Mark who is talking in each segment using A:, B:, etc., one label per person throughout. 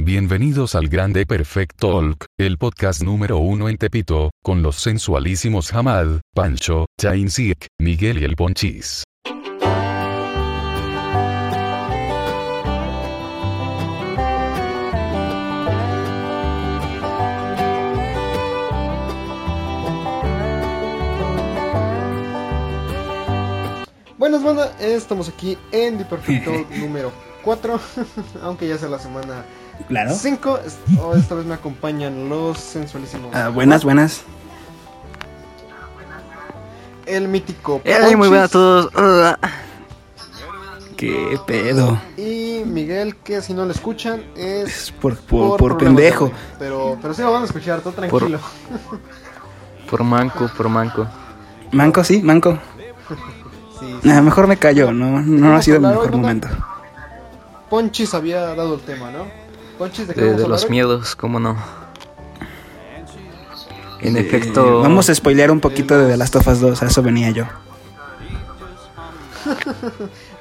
A: Bienvenidos al Grande Perfect Talk, el podcast número uno en Tepito, con los sensualísimos Hamad, Pancho, Chainsiek, Miguel y el Ponchis.
B: Buenas banda, estamos aquí en The Perfect Talk número 4, aunque ya sea la semana
C: Claro.
B: 5. Esta vez me acompañan los sensualísimos.
C: Ah, buenas, buenas.
B: El mítico.
D: Hey, muy buenas a todos. Hola.
C: ¿Qué pedo?
B: Y Miguel, que si no lo escuchan es.
C: Es por, por, por pendejo.
B: Pero, pero sí lo van a escuchar, todo tranquilo.
D: Por manco, por manco.
C: Manco, sí, manco.
B: Sí, sí.
C: Ah, mejor me callo, no, no ha sido el mejor momento.
B: Ponchis había dado el tema, ¿no? Ponchis, ¿de
D: De,
B: vamos a
D: de los miedos, cómo no. En
C: Eh,
D: efecto.
C: Vamos a spoilear un poquito de The Last of Us 2, a eso venía yo.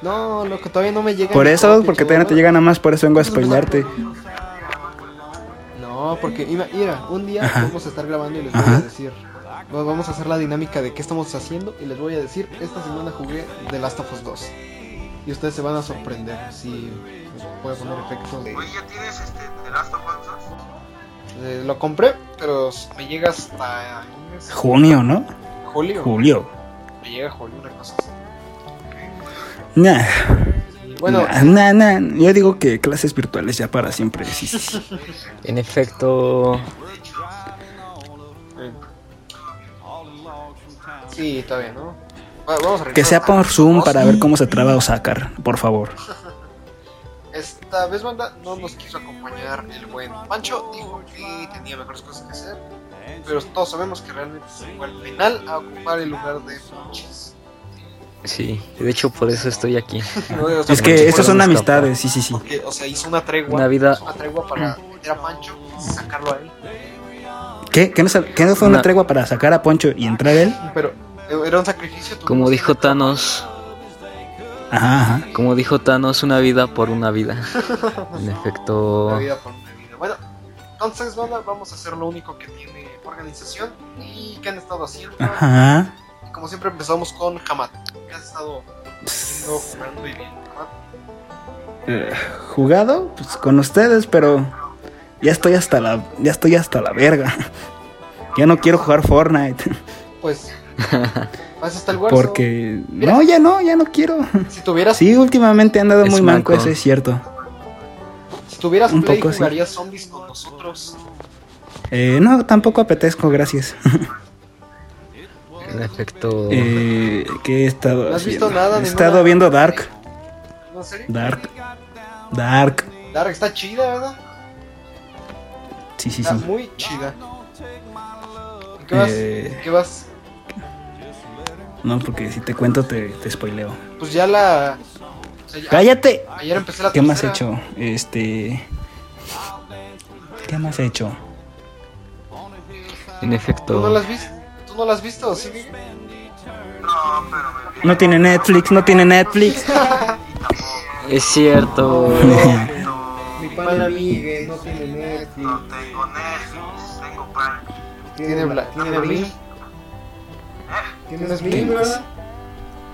B: No, loco, todavía no me llega.
C: Por eso, porque todavía no te llega nada más, por eso vengo a spoilearte.
B: No, porque mira, un día
C: Ajá.
B: vamos a estar grabando y les voy
C: Ajá.
B: a decir. va- Vamos a hacer la dinámica de qué estamos haciendo y les voy a decir, esta semana jugué The Last of Us 2. Y ustedes se van a sorprender si puede poner efectos de...
E: Oye, ¿ya tienes este The Last of Us 2?
B: Eh, lo compré, pero me llega hasta.
C: Junio, ¿no?
B: julio.
C: Julio.
B: Me llega julio, una cosa así.
C: Nah,
B: bueno,
C: nah, nah, nah. Yo digo que clases virtuales ya para siempre. Sí.
D: En efecto.
B: sí, está bien, ¿no? A
C: Que sea por Zoom para ver cómo se traba Osakar, por favor.
B: Esta vez, banda, no nos quiso acompañar el buen Pancho. Dijo que tenía mejores cosas que hacer. Pero todos sabemos que realmente se fue al final a ocupar el lugar de Ponchis.
D: Sí, de hecho por eso estoy aquí.
B: O sea,
C: Es que estas son amistades, sí, sí, sí.
B: porque, o sea, hizo una tregua.
D: Una vida-
B: hizo una tregua para meter a Pancho y sacarlo a él.
C: ¿Qué? ¿Qué no, sab- qué no fue una
D: Una-
C: tregua para sacar a Poncho y entrar él?
B: Pero eh, era un sacrificio.
D: Como
B: que
D: dijo Thanos,
C: Ajá,
D: como dijo Thanos, una vida por una vida. En
B: Una
D: efecto.
B: vida por una vida. Bueno, entonces, banda, vamos a hacer lo único que tiene organización y qué han estado haciendo.
C: Ajá.
B: Y como siempre empezamos con Hamad. ¿Qué has estado haciendo, jugando y? Hamad?
C: Eh, jugado pues con ustedes, pero ya estoy hasta la ya estoy hasta la verga. Ya no quiero jugar Fortnite
B: Pues, vas hasta el huerto.
C: porque no, ya no, ya no quiero.
B: Si tuvieras,
C: Sí, últimamente he andado
D: Es
C: muy manco, eso es cierto.
B: si tuvieras
C: un
B: Play,
C: poco sí.
B: jugarías zombies con nosotros.
C: Eh, no, tampoco apetezco, gracias.
D: En efecto.
C: Eh, ¿Qué he estado
B: ¿No has visto
C: haciendo?
B: nada,
C: He estado viendo Dark,
B: ¿No, serio?
C: Dark, Dark.
B: Dark está chida, ¿verdad?
C: Sí, sí,
B: Está
C: sí.
B: muy chida. ¿Y ¿Qué vas?
C: Eh.
B: ¿Qué vas?
C: No, porque si te cuento te, te spoileo.
B: Pues ya la. o sea, ya-
C: cállate.
B: Ayer empecé la
C: ¿Qué más he hecho? Este. ¿Qué más he hecho?
D: En
B: ¿Tú no
D: efecto.
B: la has visto? ¿Tú no la has visto? ¿Sí?
E: No, pero me
C: No tiene Netflix, no tiene Netflix.
D: Es cierto.
B: Mi pana Miguel no tiene Netflix.
E: no tengo Netflix, tengo Prime.
B: Tiene, tiene Blim. ¿Tienes
C: ¿Qué
B: verdad?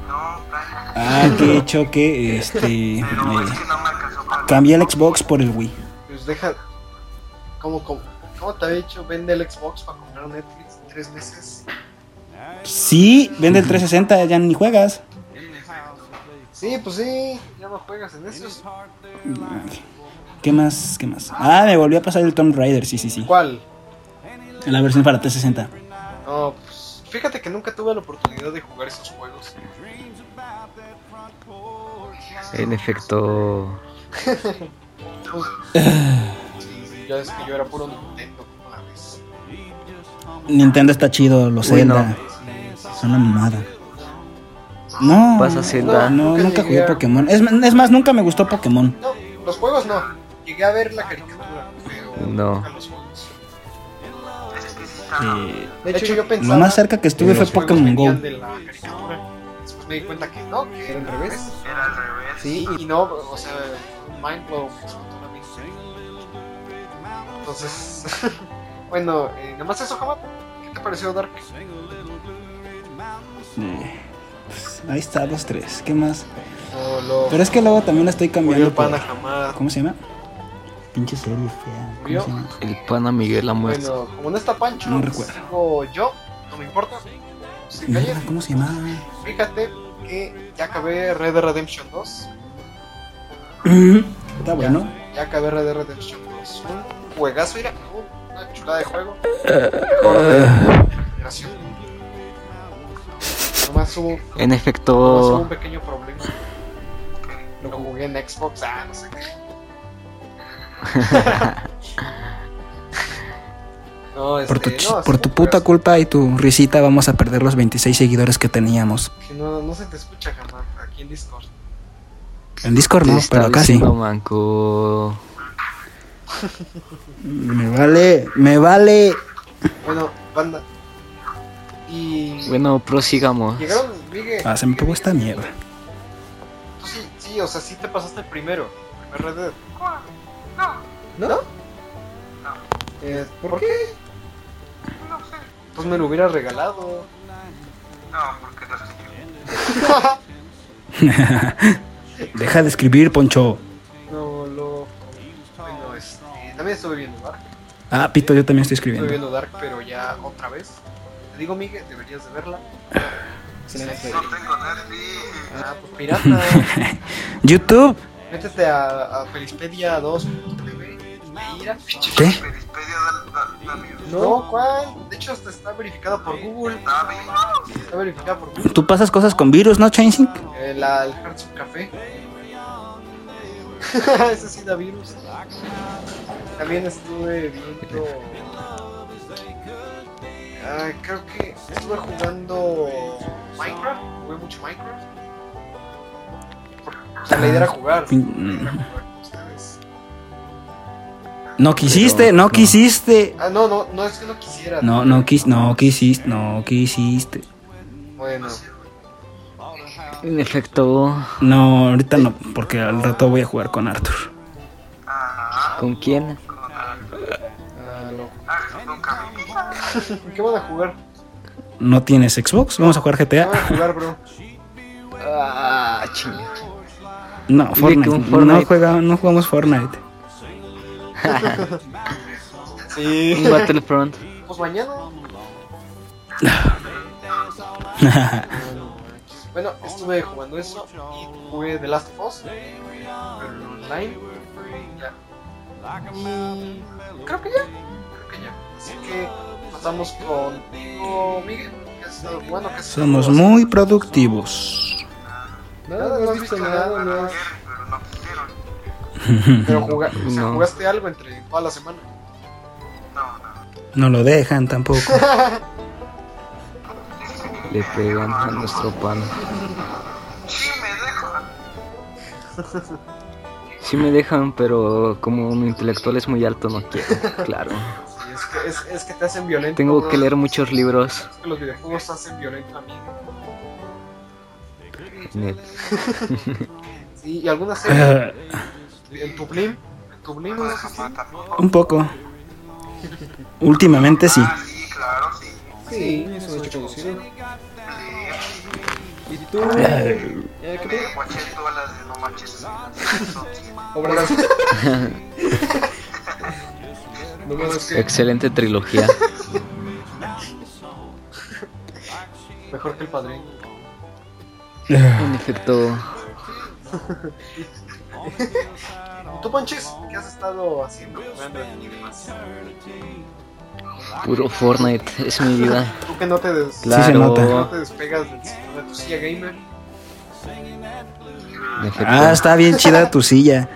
E: No.
C: Ah, que he hecho que este.
E: Pero
C: eh,
E: es que no me alcanzó para
C: cambié el Xbox por el Wii.
B: Pues deja. ¿Cómo, cómo, cómo te había dicho? Vende el Xbox para comprar Netflix en tres meses.
C: Sí, vende el 360, ya ni juegas.
B: Sí, pues sí. Ya no juegas en esos.
C: ¿Qué más? ¿Qué más? Ah, me volvió a pasar el Tomb Raider, sí, sí, sí.
B: ¿Cuál?
C: La versión para 360.
B: No, pues. Fíjate que nunca tuve la oportunidad de jugar esos juegos.
D: En efecto.
B: Pues, sí, ya es que yo era puro Nintendo una vez.
C: Nintendo está chido, los
D: Uy,
C: Zelda.
D: no.
C: Son una mamada. No,
D: Pasa Zelda.
C: no,
B: Nunca
C: nunca jugué
B: a-
C: Pokémon. Es, es más, nunca me gustó Pokémon.
B: No, los juegos no. Llegué a ver la caricatura, pero
D: No.
B: nunca los juegos.
C: Eh,
B: De hecho, yo pensaba
C: lo más cerca que estuve fue Pokémon Go.
B: venían de la caricatura. Después me di cuenta que no, que era al revés.
E: Era al revés.
B: Sí, y no, o sea, mind blow. Entonces, bueno, eh, nada más eso, Jamat. ¿Qué te pareció Dark?
C: Eh, pues, ahí está los tres. ¿Qué más? Pero es que luego también la estoy cambiando. por-. ¿Cómo se llama? Pinche serie fea. ¿Cómo se llama?
D: El pana Miguel ha muerto.
B: Bueno, como no está Pancho,
C: No
B: pues,
C: recuerdo.
B: sigo yo, no me importa.
C: No,
B: calles,
C: ¿Cómo se llama?
B: fíjate que ya acabé Red Dead Redemption 2.
C: Está bueno.
B: Ya acabé Red Dead Redemption 2. Un juegazo, mira, una chulada de juego. Mejor de la generación. Nomás hubo,
D: En
B: nomás hubo un pequeño problema. Lo jugué en Xbox, ah, no sé qué. No, este,
C: Por tu,
B: no,
C: por tu
B: un
C: puta culpa y tu risita vamos a perder los 26 seguidores que teníamos.
B: Que no, no se te escucha jamás aquí en Discord.
C: En Discord no, pero acá sí.
D: diciendo, manco.
C: Me vale, me vale.
B: Bueno, banda. Y.
D: Bueno, prosigamos.
B: Llegaron, Miguel.
C: Ah, se me pegó esta mierda.
B: Tú sí, sí, o sea, sí te pasaste el primero. El primer Red Dead.
E: No,
B: ¿No? Eh, ¿Por qué?
E: no sé.
B: Pues me lo hubiera regalado.
E: No, porque no sé.
C: Deja de escribir, Poncho.
B: No, lo. Bueno, este. También estuve viendo Dark.
C: Ah, Pito, yo también estoy
B: Estuve
C: escribiendo.
B: viendo Dark, pero ya otra vez. Te digo, Miguel, deberías de verla. Excelente
E: No tengo Netflix.
B: Ah, pues pirata.
C: YouTube.
B: Métete a, a Felispedia 2.tv. Mira.
C: ¿Qué?
E: Perispedia da, da, da virus.
B: No, ¿cuál? De hecho, hasta está verificada por Google. Está verificada por Google.
C: Tú pasas cosas con virus, ¿no, Chainsync?
B: Eh, la, el Hearts Café. Ese sí da virus. También estuve viendo. Ah, creo que estuve jugando Minecraft. Jugué mucho Minecraft. O sea, la idea era jugar. Era jugar.
C: No quisiste, no quisiste.
B: Ah, no, no, no es que no quisiera.
C: No, no quis, no quisiste, no quisiste.
B: Bueno,
D: En efecto,
C: No, ahorita no, porque al rato voy a jugar con Arthur.
E: Ah,
D: ¿con quién?
B: ah,
E: ah.
B: ¿qué van a jugar?
C: ¿No tienes Xbox? Vamos a jugar
B: ¿Qué
C: GTA.
B: van a jugar, bro?
D: Ah, chinga.
C: No, Fortnite.
D: Fortnite.
C: No, juega, no jugamos Fortnite.
B: Sí.
D: Un Battlefront.
B: Pues mañana. Bueno, estuve jugando eso y jugué The Last of Us online. Ya. Y creo que ya. Creo que ya. Así que pasamos contigo, Miguel. que jugando, que
C: Somos muy productivos.
B: Nada, no has visto nada, no has-
E: Pero no quisieron.
B: Pero juga- o sea,
D: No.
B: jugaste algo entre toda la semana.
E: No, no.
C: No lo dejan tampoco.
D: Le pegan a nuestro pan.
E: Sí, me dejan.
B: Sí,
D: me dejan, pero como mi intelectual es muy alto, no quiero. Claro.
B: es que, es, es que te hacen violento.
D: Tengo que leer muchos libros.
B: Es que los videojuegos hacen violento a mí. Sí, y alguna serie. En tu Blim. En tu.
C: Un poco. Últimamente sí.
E: Ah, sí, claro, sí.
B: Sí, eso es conocido. ¿Y tú? Eh, ¿Qué
E: Me
B: te
E: guaché todas las de No Manches.
B: Obras. me
D: Excelente trilogía.
B: mejor que el padrino.
D: En efecto,
B: ¿Y tú, Panches? ¿Qué has estado haciendo
D: puro Fortnite es mi vida.
B: Tú que no te, des-
D: Claro.
C: se nota.
B: no te despegas de tu silla gamer.
C: Ah, está bien chida tu silla.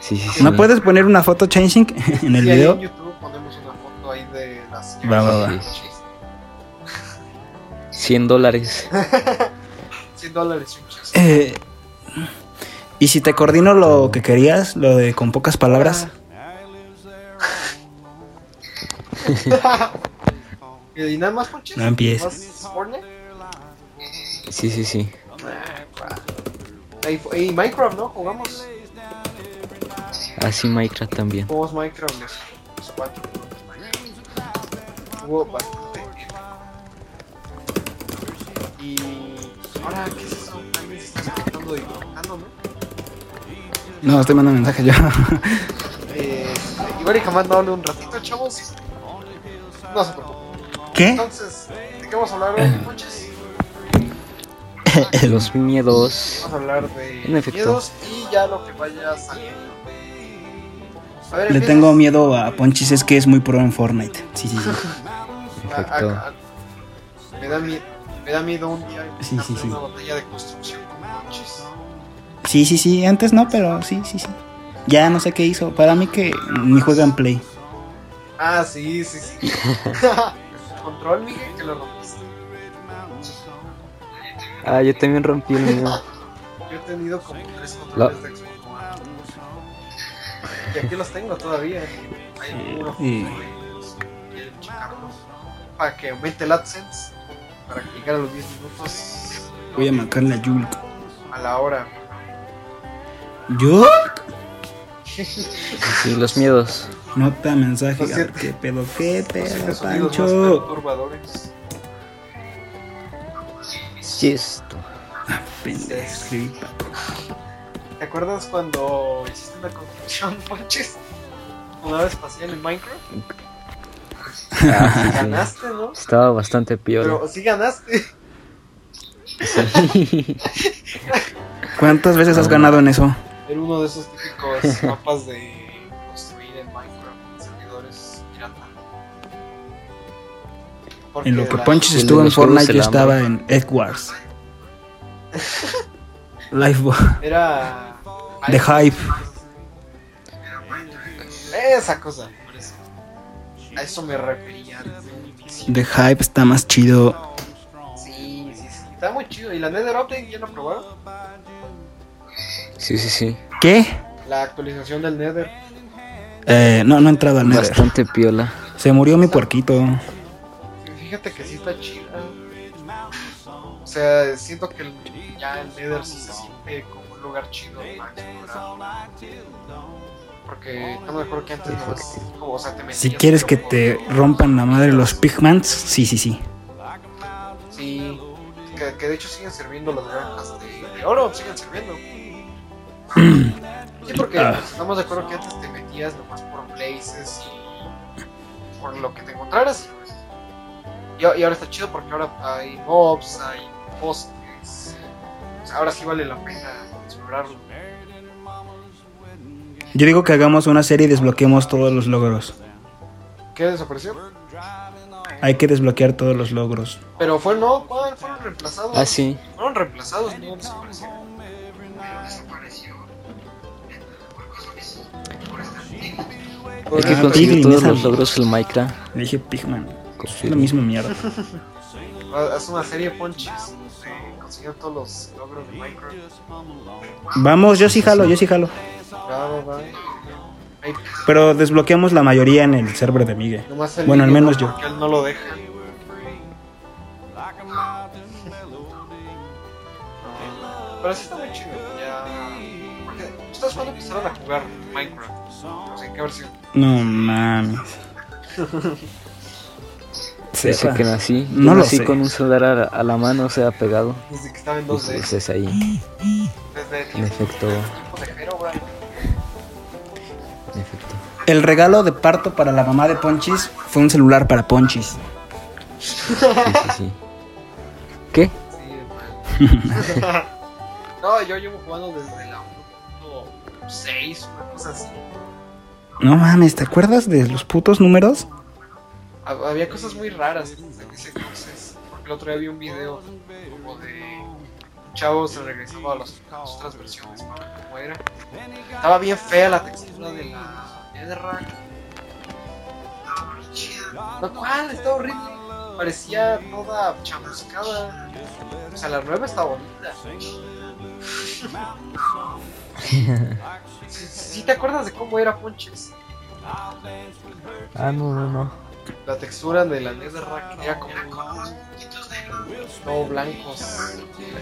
D: Sí, sí, sí.
C: ¿No puedes poner una foto Chainsync en el
B: Sí, ahí
C: video?
B: en YouTube ponemos una foto ahí de la silla
C: Va, va, va.
B: gamer.
D: 100 dólares.
B: 100 dólares.
C: Eh, ¿Y si te coordino lo que querías? Lo de con pocas palabras.
B: ¿Y nada más, Panches?
C: No empieces.
D: Sí, sí, sí.
B: Y, y Minecraft, ¿no? Jugamos.
D: Así Minecraft también.
B: Jugamos Minecraft los, los cuatro. Hubo bastante. Y ahora, ¿qué es eso? Alguien se está y comentando, ¿no?
C: No, estoy mandando mensaje yo.
B: Eh, igual y jamás dándole un ratito, chavos. No se preocupen.
C: ¿Qué?
B: Entonces, ¿de qué vamos a hablar hoy, muchachos?
D: Los miedos.
B: Vamos a hablar de
D: En efecto.
B: miedos y ya lo que vaya saliendo. A ver,
C: Le
B: empieza.
C: tengo miedo a Ponchis, es que es muy pro en Fortnite. Sí, sí, sí.
B: A- a-
D: Perfecto.
B: a- me, da miedo, me da miedo un día
C: Sí, sí, sí.
B: una batalla de construcción con coches.
C: Sí, sí, sí. Antes no, pero sí, sí, sí. Ya no sé qué hizo. Para mí que ni juega en Play.
B: Ah, sí, sí, sí. Control, Miguel, que lo rompiste.
D: Ah, yo también rompí el mío.
B: Yo he tenido como tres controles de Xbox One. Y aquí los tengo todavía. Hay
C: Y-.
B: Para que aumente el AdSense. Para que llegue a los 10 minutos
C: Voy a marcarle a Yulk.
B: a la hora.
C: ¿Yo?
D: Sí, los miedos.
C: Nota, mensaje.
B: Siento.
C: ¿Qué pedo? ¿Qué pedo, Pancho?
B: perturbadores.
D: Sí, esto.
C: Pendejo, escribí
B: ¿Te acuerdas cuando hiciste una construcción, Ponches? Una vez espacial en Minecraft.
D: Ah, sí.
B: Ganaste, ¿no?
D: Estaba bastante piola.
B: Pero sí ganaste.
D: Sí.
C: ¿Cuántas veces has ganado en eso?
B: Era uno de esos típicos mapas de construir en Minecraft en servidores pirata. Porque
C: En lo que
D: de
C: estuvo en Fortnite, yo estaba en Egg Wars. Lifeboat.
B: Era.
C: The Hype.
B: Esa cosa. A eso me refería inicio.
C: The Hype está más chido.
B: Sí, sí, sí. Está muy chido. ¿Y la Nether Update ya lo probaron?
D: Sí, sí, sí.
C: ¿Qué?
B: La actualización del Nether.
C: Eh, no, no he entrado al Nether.
D: Bastante piola.
C: Se murió mi puerquito.
B: Fíjate que sí está chida. O sea, siento que el- ya el Nether sí se siente como un lugar chido para explorar. Porque no me acuerdo que antes nomás, como, o sea, te metías
C: Si quieres que te rompan la madre los Pigmans, sí, sí, sí.
B: Sí, que, que de hecho siguen sirviendo las granjas de, de oro, siguen sirviendo. Sí, porque
C: Ah.
B: pues, estamos de acuerdo que antes te metías nomás por places y por lo que te encontraras. y, pues, y, y ahora está chido porque ahora hay mobs, hay bosques. Ahora sí vale la pena explorarlo.
C: Yo digo que hagamos una serie y desbloqueemos todos los logros.
B: ¿Qué desapareció?
C: Hay que desbloquear todos los logros.
B: Pero fue no, ¿cuál? fueron reemplazados.
D: Ah, sí.
B: Fueron reemplazados, no desaparecieron.
D: Hay que
C: Ah,
D: conseguir
C: Piglin,
D: todos los logros en Minecraft.
C: Le dije Pigman. Es la misma mierda.
B: Haz una serie ponches de conseguir todos los logros de Minecraft.
C: Vamos, yo sí jalo, yo sí jalo. Pero desbloqueamos la mayoría en el server de Miguel.
B: el
C: Bueno, al menos
B: ¿no?
C: yo.
B: Porque él no lo deja. Pero sí está muy chido. Ya. Porque ustedes cuando empezaron a jugar Minecraft. No sé qué versión.
C: No mames.
D: Desde
C: Sepa.
D: que nací.
C: No
D: yo
C: lo
D: nací
C: sé.
D: con un celular a, a la mano, o sea, pegado.
B: Desde que estaba en
D: Y
B: 2D.
D: pues es ahí.
B: Desde
D: En efecto.
B: tiempo de Herobrine.
C: El regalo de parto para la mamá de Ponchis fue un celular para Ponchis.
D: Sí, sí, sí. ¿Qué?
B: Sí, no, yo llevo jugando desde la 1.6, una cosa así.
C: No mames, ¿te acuerdas de los putos números?
B: Hab- Había cosas muy raras en ese entonces. Porque el otro día vi un video como de un chavo se regresaba a, las otras versiones para ver cómo era. Estaba bien fea la textura de la Netherrack. No, ¿cuál? Está horrible. Parecía toda chamuscada. O sea, la nueva está bonita. ¿Sí, sí te acuerdas de cómo era Ponches?
D: Ah, no, no, no.
B: La textura de la Netherrack era como no blancos.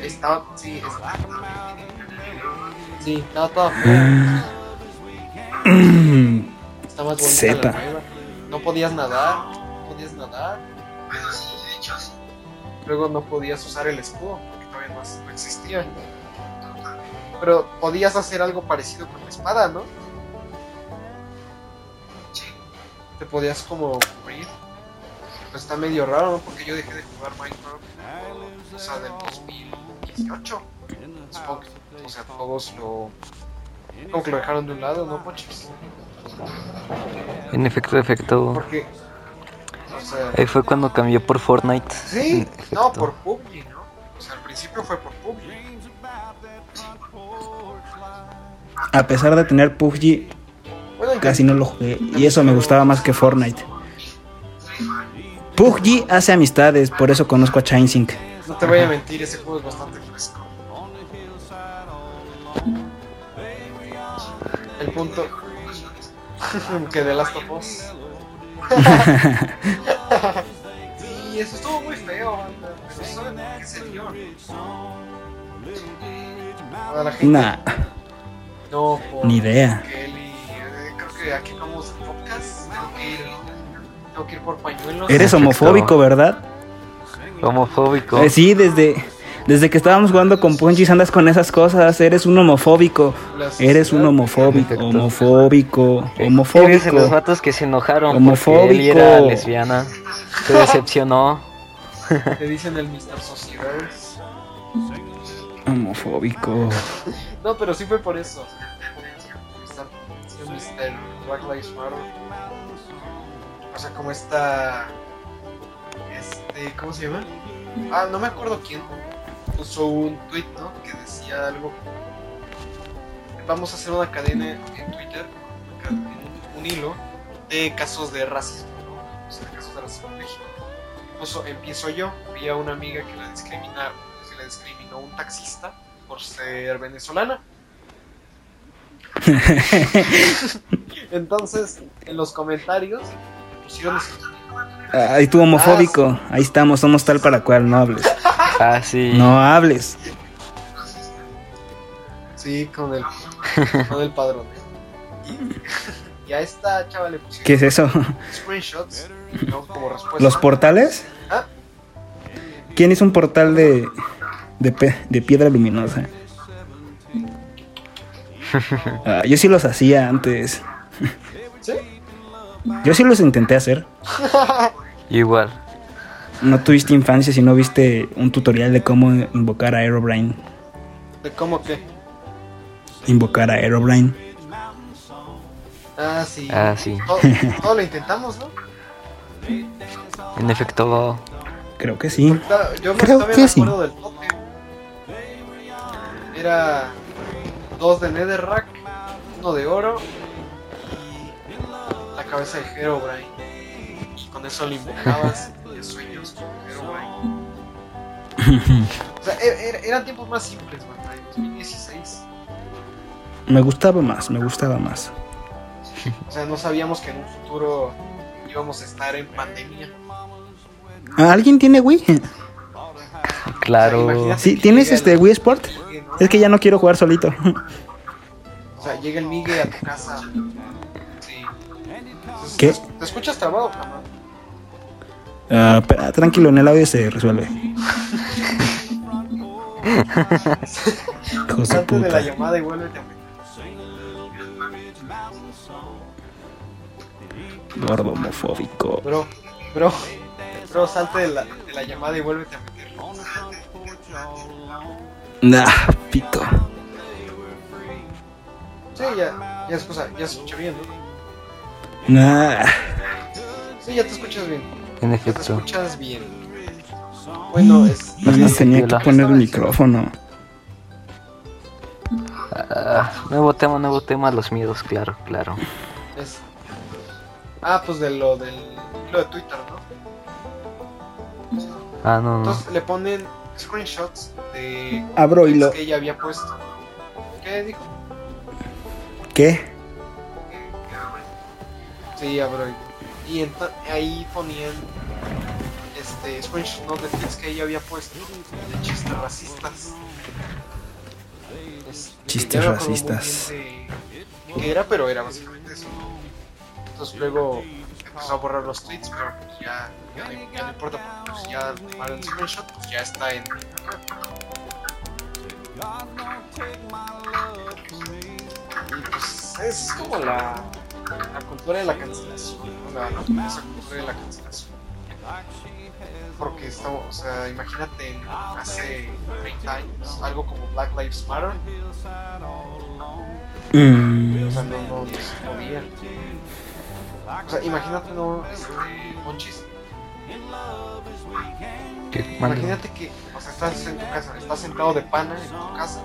B: Estaba, sí, estaba, sí, estaba fea.
C: Mm,
B: Está más bonita
C: Sepa.
B: la nueva. No podías nadar, no podías nadar. Luego no podías usar el escudo, porque todavía no, no existía. Pero podías hacer algo parecido con la espada, ¿no?
E: Sí.
B: Te podías como cubrir. Pues está medio raro, ¿no? Porque yo dejé de jugar Minecraft, o sea, del 2018. Supongo que, o sea, todos lo... Como que lo dejaron de un lado, ¿no, Pochis?
D: En efecto, efecto.
B: Porque... O sea...
D: Ahí fue cuando cambió por Fortnite.
B: Sí, no, por PUBG, ¿no? O sea, al principio fue por PUBG.
C: a pesar de tener PUBG,
B: Bueno,
C: casi no lo jugué. Y eso me gustaba más que Fortnite. PUBG hace amistades, por eso conozco a Chainsync.
B: No te voy a mentir, ese juego es bastante fresco. El punto que de Last of Us. sí, eso estuvo muy feo, ¿saben por qué se dio? A la gente
C: Nah,
B: no por
C: ni idea.
B: Kelly, eh, creo que aquí vamos el podcast. Tengo que ir, tengo que ir por pañuelos.
C: Eres homofóbico, ¿verdad?
D: Homofóbico.
C: Eh, sí, desde, desde que estábamos jugando con Punchis andas con esas cosas. Eres un homofóbico. Eres un
B: sociedad-
C: homofóbico.
D: Perfecto.
C: Homofóbico.
D: Eres de los
C: Homofóbico.
D: vatos que se enojaron
C: Homofóbico.
D: porque era lesbiana. Se decepcionó.
B: Te dicen el Mr. Sociedades.
C: Homofóbico.
B: No, pero sí fue por eso. Mr. Mr. Black Lives Matter. O sea, como esta. Este. ¿Cómo se llama? Ah, no me acuerdo quién. Puso un tweet, ¿no? Que decía algo. Vamos a hacer una cadena en Twitter. un hilo de casos de racismo, ¿no? O sea, casos de racismo en México. Puso, empiezo yo. Vi a una amiga que la discrimina, que la discriminó un taxista por ser venezolana. Entonces, en los comentarios pusieron
C: Ay, tú homofóbico. Ahí estamos, somos tal para cual. No hables.
D: Ah, sí.
C: No hables.
B: sí con el con el padrón. Y a esta chava le pusieron
C: ¿Qué es eso?
B: screenshots, ¿no? Como respuesta.
C: ¿Los portales?
B: Ah.
C: ¿Quién hizo un portal de, de, de piedra luminosa? Ah, yo sí los hacía antes. Yo sí los intenté hacer.
D: Igual.
C: No tuviste infancia si no viste un tutorial de cómo invocar a Aerobrine.
B: ¿De cómo qué?
C: Invocar a Aerobrine.
B: Ah, sí.
D: Ah, sí.
B: Todo, todo lo intentamos, ¿no?
D: En efecto.
C: Creo que sí.
B: Yo me,
C: Creo que
B: me
C: sí.
B: acuerdo del toque. Era dos de Netherrack, uno de oro cabeza de Herobrine. Y con eso lo invocabas tenías sueños con Herobrine. O sea, e- e- eran tiempos más simples, man. En 2016.
C: Me gustaba más, me gustaba más.
B: O sea, no sabíamos que en un futuro íbamos a estar en pandemia.
C: Ah, ¿Alguien tiene Wii?
D: Claro.
B: imagínate.
C: Sí, ¿tienes este Wii Sport? Es que ya no quiero jugar solito.
B: O sea, llega el Migue a tu casa.
C: ¿Qué?
B: ¿Te, escuchas trabado, cabrón?
C: Ah, espera, tranquilo, en el audio se resuelve. Hijos de
B: de la
C: puta.
B: llamada y vuélvete a meter.
C: Gordo homofóbico.
B: Bro, bro, bro, salte de la, de la llamada y vuélvete a meter.
C: Nah, pito.
B: Sí, ya, ya, escucha, ya se escucha bien, ¿no?
C: Nah.
B: Sí, ya te escuchas bien.
D: En
B: Ya te
D: efecto.
B: escuchas bien. Bueno, es.
C: Más tenía que poner el micrófono.
D: Ah, nuevo tema, nuevo tema, los miedos, claro, claro.
B: es- Ah, pues de lo del lo de Twitter, ¿no?
D: Ah, no, no.
B: Entonces le ponen screenshots de
C: Abro y
B: tweets
C: lo.
B: que ella había puesto. ¿Qué dijo?
C: ¿Qué?
B: Sí, abro. Y ahí ponían este screenshots ¿no? de tweets que ella había puesto de chistes racistas. Este,
C: Chistes racistas.
B: de- qué era, pero era básicamente eso. Entonces luego empezó a borrar los tweets, pero pues ya, ya, no, ya no importa, porque pues ya para el screenshot pues ya está en Y pues es como la, la cultura de la cancelación, la, la cultura de la cancelación. Porque estamos, o sea, imagínate hace 30 años, algo como Black Lives Matter,
C: Mm,
B: o sea, no, no, no se podía. O sea, imagínate, no, este, Monchis, imagínate que, o sea, estás en tu casa, estás sentado de pana en tu casa,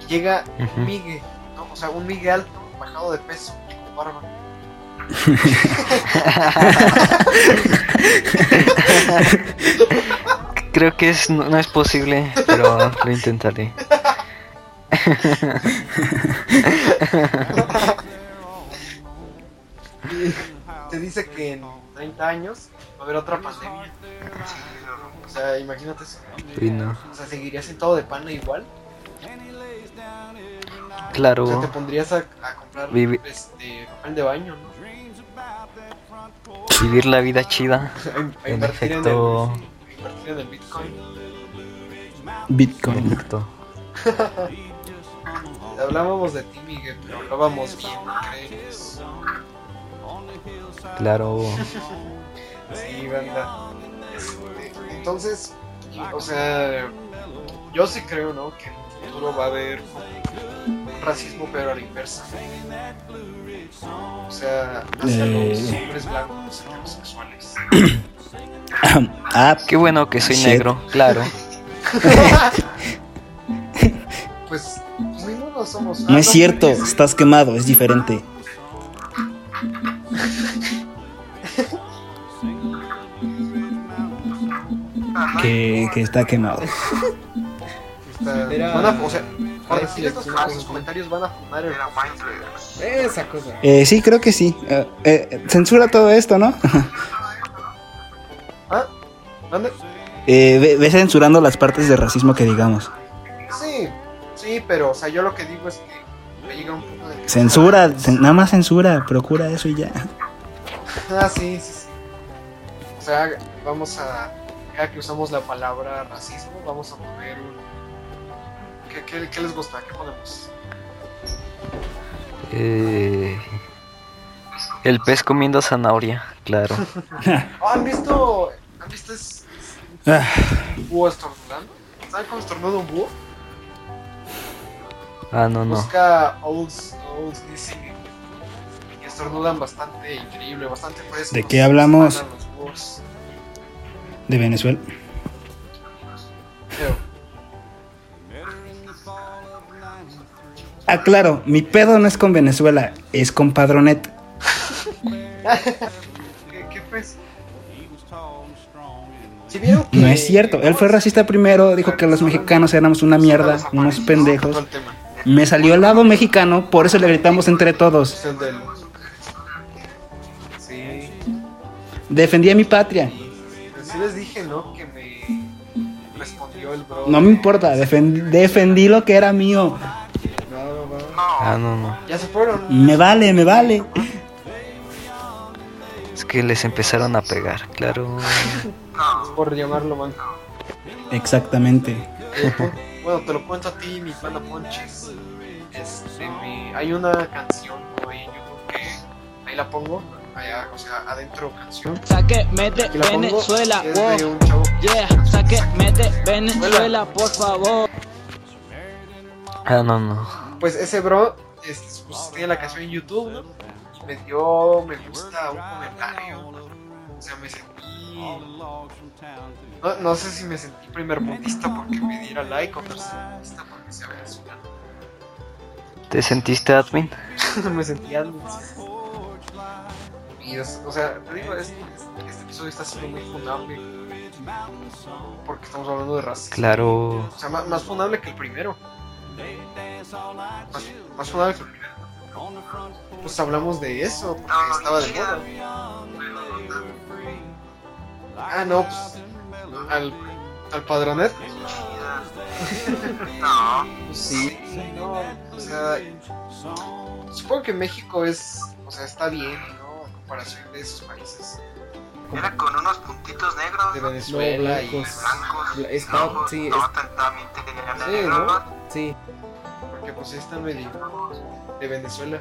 B: y llega
D: Ujú.
B: un migue, ¿no? O sea, un migue alto, bajado de peso barba.
D: Creo que es, no, no es posible, pero lo intentaré.
B: Te dice que en 30 años va a haber otra pandemia. O sea, imagínate eso.
D: Y no.
B: O sea, seguirías sentado de pana igual.
D: Claro,
B: O sea, te pondrías a, a comprar
D: Vivi-
B: este, papel de baño, ¿no?
D: vivir la vida chida.
B: A, a
D: En
B: invertir, en el,
D: efecto.
B: a invertir en el Bitcoin.
D: En
C: Bitcoin.
D: efecto.
B: Hablábamos de ti, Miguel, pero hablábamos bien, ¿no crees?
D: Claro.
B: Sí, banda. Este, entonces, o sea, yo sí creo, ¿no? Que en el futuro va a haber como racismo, pero a la inversa. O sea, hacia
C: Eh.
B: los hombres blancos heterosexuales.
C: Ah,
D: Qué bueno que soy
C: Shit.
D: negro, claro.
B: Pues, pues ninguno somos.
C: no
B: ah,
C: es cierto,
B: sí.
C: estás quemado, es diferente. Que, que está quemado.
B: Está-
F: Era-
B: a, o sea, por decir estos
F: sí.
B: comentarios van a fumar el
F: Esa cosa.
C: Eh, sí, creo que sí. Eh, eh, censura todo esto, ¿no?
B: ¿Ah? ¿Dónde?
C: Eh, ve, ve censurando las partes de racismo que digamos.
B: Sí, sí, pero, o sea, yo lo que digo es que me llega un punto de que-
C: Censura, cen- nada más censura, procura eso y ya.
B: Ah, sí, sí, sí. O sea, vamos a. Cada que usamos la palabra racismo, vamos a poner un. ¿Qué, qué, qué les gusta? ¿Qué ponemos?
D: Eh, el pez comiendo zanahoria, claro.
B: Oh, ¿Han visto. ¿Han visto es,
C: Ah,
B: un búho estornudando? ¿Saben cómo estornuda un búho?
D: Ah, no, no.
B: Busca Olds, Olds Listening. Y estornudan bastante increíble, bastante fresco.
C: ¿De qué hablamos?
B: Los
C: de Venezuela. Ah, claro, mi pedo no es con Venezuela, es con Padronet.
B: ¿qué, qué fue eso? ¿Sí vieron que-
C: No es cierto, él fue racista primero, dijo que los mexicanos éramos una mierda, unos pendejos. Me salió el lado mexicano, por eso le gritamos entre todos. Defendí a mi patria.
B: Sí les dije, ¿no? Que me respondió el bro.
C: No me importa, defen- defendí lo que era mío.
D: Ah, no, no.
B: Ya se fueron.
C: Me vale, me vale.
D: Es que les empezaron a pegar, claro.
B: Por llamarlo manco.
C: Exactamente.
B: Eh, Bueno, te lo cuento a ti, mi pana Ponchis. Este, mi- hay una canción ¿no? ahí en YouTube que ahí la pongo. Allá, o sea, adentro canción. La pongo.
G: Venezuela,
B: Es de
G: wow.
B: un chavo. que-
G: Yeah, sáqueme de Venezuela, por favor.
D: Ah, no, no.
B: Pues ese bro este, pues, tiene la canción en YouTube, ¿no? Y me dio me gusta un comentario. O sea, me sentí. No, no sé si me sentí primer mundista porque me diera like o tercer mundista porque sea venezolano.
D: ¿Te sentiste admin?
B: me sentí admin. Y es- o sea, te digo, este, este episodio está siendo muy fundable. Porque estamos hablando de racismo.
D: Claro.
B: O sea, más, más fundable que el primero. Más, primero. Pues hablamos de eso, porque estaba de moda. Ah, no, pues. Al, al padronet.
E: No,
B: Pues sí, no, o sea, supongo que México es, o sea, está bien, ¿no? A comparación de esos países.
E: era con unos puntitos negros.
B: De. Venezuela
F: No,
B: y
F: blancos.
E: Blancos.
F: Bla- está-
E: no,
F: sí,
E: no,
F: es-
E: también
F: Sí,
E: negros,
F: ¿no?
E: ¿no?
F: Sí.
B: Porque pues ahí está medio de Venezuela.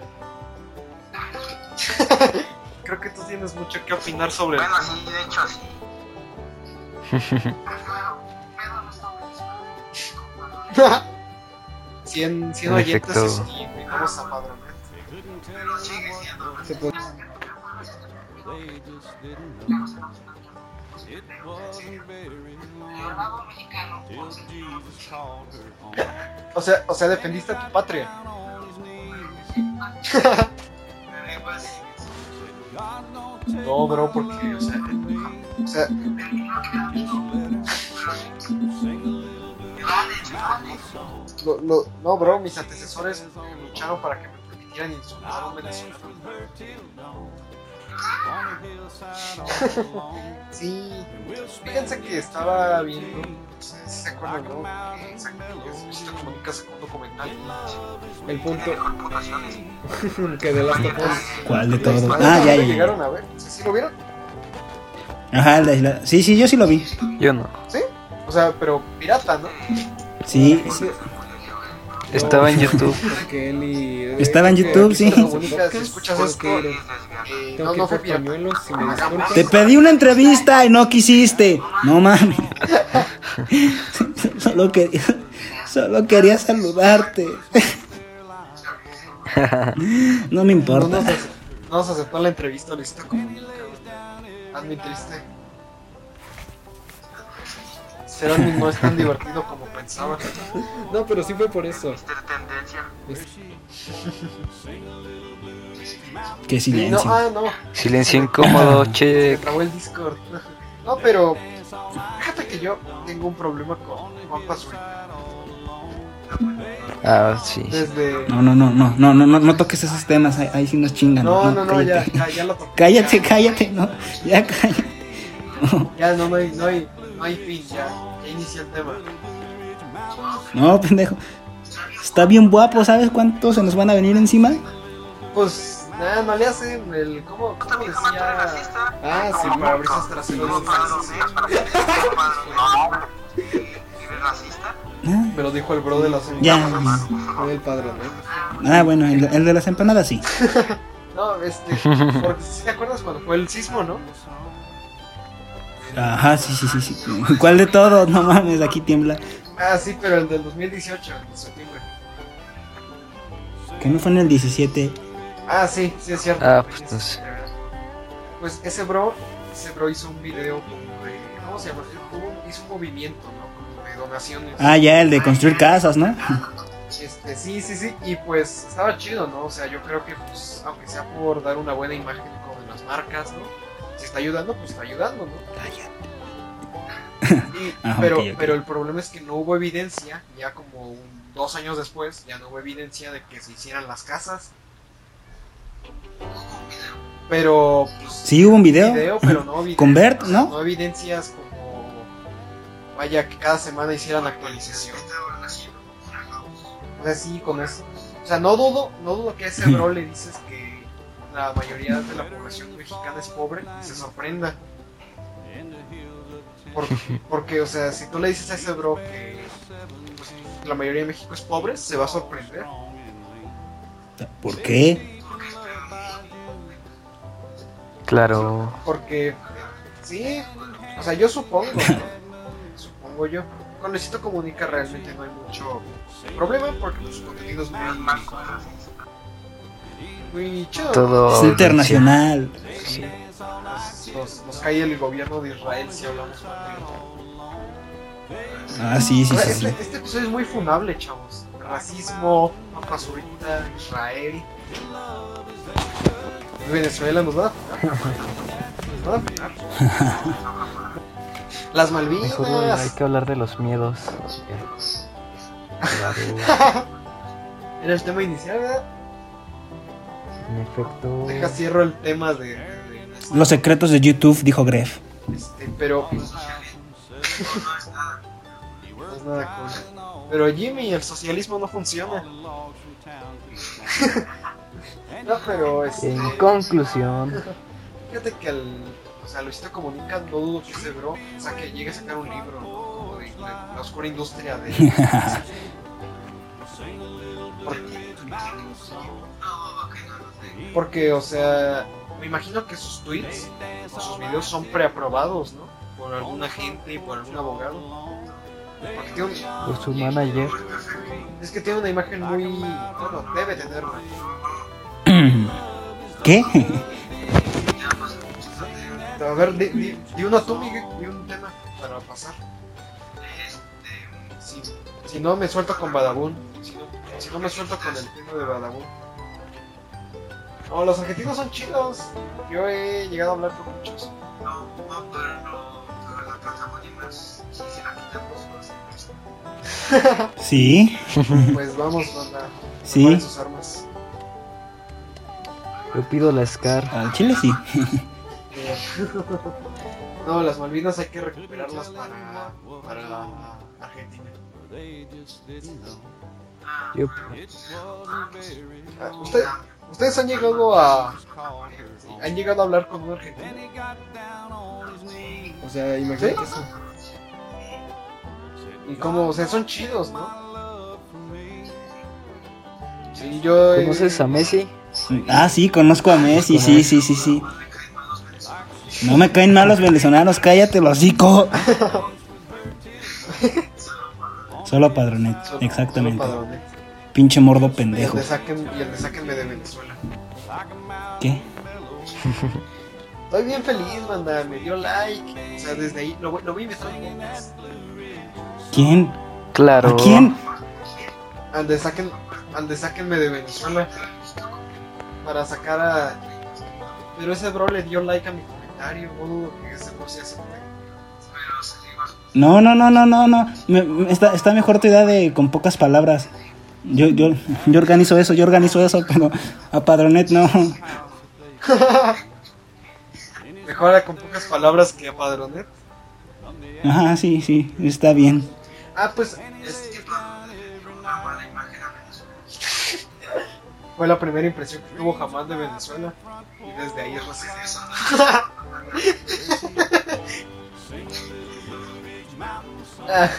B: Creo que tú tienes mucho que opinar sobre el
E: Bueno, sí, de hecho sí.
B: tema. 100, 100
D: En
B: oyentes invitamos a Padronet.
E: Pero sigue siendo.
F: Se puede-
B: O sea, o sea, defendiste a tu patria. No, bro, porque, o sea, o sea, lo- lo- no, bro, mis antecesores lucharon para que me permitieran insultar a un venezolano. Sí, fíjense que estaba viendo, o sea, si se acuerdan, ¿no? Luisito Comunica sacó un documental.
F: El punto que de las topos.
C: ¿Cuál de todos?
B: ¿Cuál
C: Ah, ya, ya,
B: llegaron a ver? ¿Sí, sí lo vieron?
C: Ajá, el de la- sí, sí, yo sí lo vi.
D: Yo no.
B: ¿Sí? O sea, pero pirata, ¿no?
C: Sí,
F: Ese-
D: Estaba en YouTube.
F: porque él y-
C: Estaba en YouTube, sí.
B: Eh,
C: te pedí una entrevista y no quisiste. No mames. Solo quería, solo quería saludarte. No me importa.
B: no nos aceptó la entrevista, Luisito Comunica. güey. muy triste. No es tan divertido como pensaba.
F: No, pero sí fue por eso.
E: Mister Tendencia.
C: Qué
B: Sí, no,
C: silencio.
B: ah, no.
D: Silencio incómodo,
B: Se
D: che.
B: trabó el Discord. No, pero fíjate que yo tengo un problema con Juan Pazurita.
D: Ah, sí.
B: Desde.
C: No, no, no, no, no, no, no, no toques esos temas. Ahí, ahí sí nos chingan.
B: No, no, no, ya,
C: cállate.
B: ya, ya lo toqué.
C: Cállate, cállate, no. Ya cállate.
B: Ya no, no hay, no hay, no hay fin, ya, ya inicia el tema.
C: No, pendejo. Está bien guapo, ¿sabes cuántos se nos van a venir encima?
B: Pues nada, no le hacen el. ¿Cómo, cómo decía?
F: Ah, sí,
B: para abrirse
E: Como
B: de
E: padrón,
B: sí,
E: ¿eh? Para que te diga padrón. ¿Eres racista?
C: Ah,
B: Me lo dijo el bro de las
C: Ya.
F: Fue el padrón, ¿eh?
C: Ah, bueno, el, el de las empanadas sí.
B: No, este. Porque si te acuerdas cuando fue el sismo, ¿no?
C: Ajá, sí, sí, sí, sí. ¿Cuál de todos? No mames, aquí tiembla.
B: Ah, sí, pero el del 2018, el de septiembre.
C: Que no fue en el 17.
B: Ah, sí, sí es cierto.
D: Ah, pues, entonces.
B: Pues ese bro, ese bro hizo un video como de. ¿Cómo se llama? Hizo un movimiento, ¿no? Como de donaciones.
C: Ah, ya, el de construir casas, ¿no?
B: Este, sí, sí, sí, y pues estaba chido, ¿no? O sea, yo creo que, pues, aunque sea por dar una buena imagen con las marcas, ¿no? Si está ayudando, pues está ayudando, ¿no? Y-
C: Ah,
B: pero, pero el problema es que no hubo evidencia, ya como un- dos años después, ya no hubo evidencia de que se hicieran las casas. Pero, pues,
C: Sí, hubo un video.
B: video, pero no.
C: Con Bert,
B: o sea,
C: ¿no?
B: No evidencias como, vaya, que cada semana hicieran actualización. O sea, sí, con eso. O sea, no dudo, no dudo que a ese bro le dices que la mayoría de la población mexicana es pobre y se sorprenda. Por- porque, o sea, si tú le dices a ese bro que pues, la mayoría de México es pobre, se va a sorprender.
C: ¿Por qué?
D: Claro.
B: Porque, sí, o sea, yo supongo, ¿no? supongo yo. Con Luisito Comunica realmente no hay mucho problema porque pues, su contenido es muy, muy chido.
D: Todo.
C: Es internacional.
D: Sí.
B: Nos, nos- nos cae el gobierno de Israel si hablamos.
C: Ah, sí, sí,
B: este,
C: sí.
B: este episodio es muy funable, chavos. Racismo, papasurita, Israel. Venezuela nos va a. Nos va a funar. Las Malvinas.
D: Mejor hay que hablar de los miedos.
B: Era el tema inicial, ¿verdad?
D: En efecto.
B: Deja cierro el tema de. de- de-
C: Los secretos de YouTube, dijo Gref.
B: este, pero. es nada cool. Pero Jimmy, el socialismo no funciona. no, pero este,
D: En conclusión,
B: fíjate que el, o sea, Luisito Comunica no dudo que ese bro, o sea, que llegue a sacar un libro como de, de la oscura industria de... Porque, porque, o sea, me imagino que sus tweets o sus videos son preaprobados, ¿no? Por algún agente, por algún abogado. Porque tiene un-
D: por su manager.
B: es que tiene una imagen muy... Bueno, debe tener una.
C: ¿Qué?
B: A ver, di, di, di uno tú, Miguel, di un tema para pasar. Si, si no, me suelto con Badabun. Si no, si no me suelto con el tema de Badabun. No, los argentinos son chidos. Yo he llegado a hablar con muchos.
E: No, no, pero no, pero la si se la quitamos, va a ser
C: Sí,
B: Pues vamos, banda.
C: Sí.
B: Sus armas.
D: Yo pido la Scar.
C: al chile sí.
B: No, las Malvinas hay que recuperarlas para, para Argentina.
D: Yo,
B: Ah, ¿Usted- ¿Ustedes han llegado a... ¿Han llegado a hablar con un argentino?
F: O sea, imagínate
B: ¿Sí?
F: eso.
B: Y como, o sea, son chidos, ¿no? Sí, yo...
D: ¿Conoces a Messi?
C: Ah, sí, conozco a Messi, sí, sí, sí, sí. No me caen mal los venezolanos, cállate, los hocico. Solo padronet,
B: Solo-
C: exactamente.
B: solo padrones.
C: Pinche mordo
B: Y el
C: pendejo.
B: de saquen, y el de sáquenme de Venezuela.
C: ¿Qué?
B: Estoy bien feliz, banda, me dio like. O sea, desde ahí lo, voy- lo un podcast.
C: ¿Quién?
D: Claro.
C: ¿A quién?
B: Al de, saquen, al de sáquenme de Venezuela. Para sacar a... Pero ese bro le dio like a mi comentario. No dudo que ese bro sea acepte.
C: No, no, no, no, no, no. Me- me- está, está mejor tu idea de con pocas palabras. Yo, yo, yo organizo eso, yo organizo eso, pero a Padronet no.
B: Mejora con pocas palabras que a Padronet.
C: Ajá, sí, sí, está bien.
B: Ah, pues... es- Fue la primera impresión que tuvo jamás de Venezuela. Y desde ahí es racista. Ah,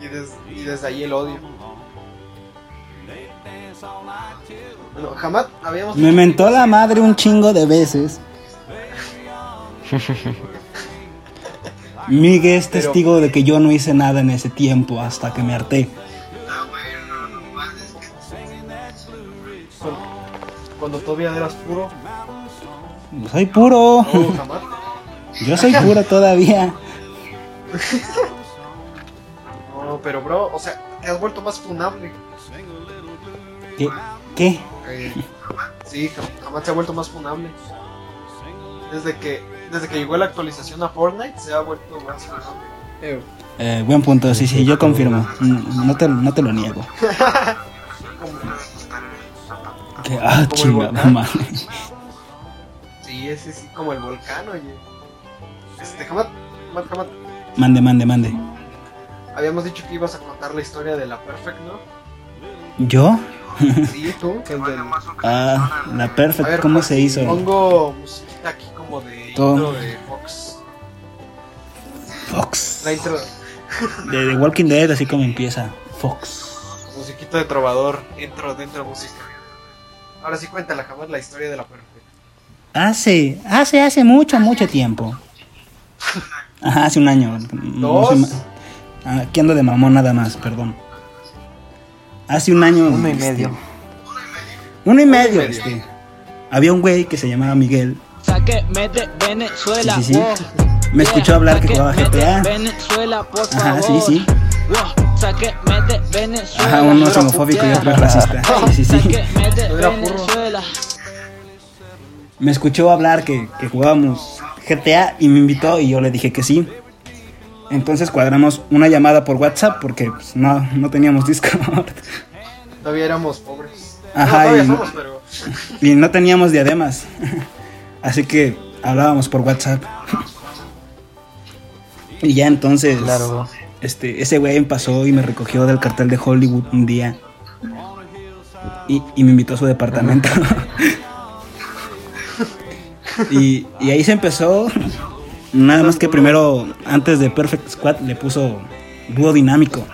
B: y, des- y desde ahí el odio. Bueno, jamás habíamos
C: Me mentó la madre un chingo de veces. Miguel es
B: Pero-
C: testigo de que yo no hice nada en ese tiempo hasta que me harté.
B: cuando, cuando todavía eras puro.
C: Soy puro.
B: No, jamás.
C: Yo soy puro todavía.
B: No, pero bro, o sea, te has vuelto más funable.
C: ¿Qué? ¿Qué?
B: Eh, sí, jam- jamás se ha vuelto más funable. Desde que, desde que llegó la actualización a Fortnite se ha vuelto más funable.
F: Eh,
C: Eh, buen punto, sí, sí, yo confirmo. No te, no te lo niego. Que, ah, chinga, madre.
B: Sí, ese sí, como el volcán, oye. Este, jamás, jamás, jamás.
C: Mande, mande, mande.
B: Habíamos dicho que ibas a contar la historia de la Perfect, ¿no?
C: ¿Yo?
B: Sí, tú.
F: que es del-
C: Ah, la perfect,
B: ver,
C: ¿cómo se hizo?
B: Pongo musiquita aquí como de
C: Todo.
B: intro de Fox.
C: Fox.
B: La intro,
C: De The Walking Dead, así como empieza. Fox.
B: musiquita de trovador, intro dentro de música. Ahora sí cuéntala jamás la historia de la Perfect.
C: Hace, hace, hace mucho, mucho tiempo. Ajá, hace un año. No
B: ¿Dos?
C: ma- Ah, Aquí ando de mamón nada más, perdón. Hace un año.
D: Uno y
C: este,
D: medio.
C: Uno y medio,
B: medio.
C: este. Había un güey que se llamaba Miguel.
G: Sáqueme de Venezuela,
C: Sí, sí, sí.
G: wow.
C: Me escuchó hablar que jugaba GTA.
G: Venezuela, por
C: Ajá,
G: favor.
C: sí, sí.
G: Wow. Venezuela.
C: Ajá, uno es homofóbico y otro es racista. Sí, sí, sí.
G: Venezuela.
C: Me escuchó hablar que, que jugábamos GTA y me invitó y yo le dije que sí. Entonces cuadramos una llamada por WhatsApp porque pues, no, no teníamos Discord.
B: Todavía éramos pobres.
C: Ajá,
B: no,
C: y-
B: somos, pero.
C: Y no teníamos diademas. Así que hablábamos por WhatsApp. Y ya entonces
D: Claro.
C: este, ese güey pasó y me recogió del cartel de Hollywood un día. Y, y me invitó a su departamento. y, y ahí se empezó. Nada más que primero, antes de Perfect Squad, le puso dúo dinámico.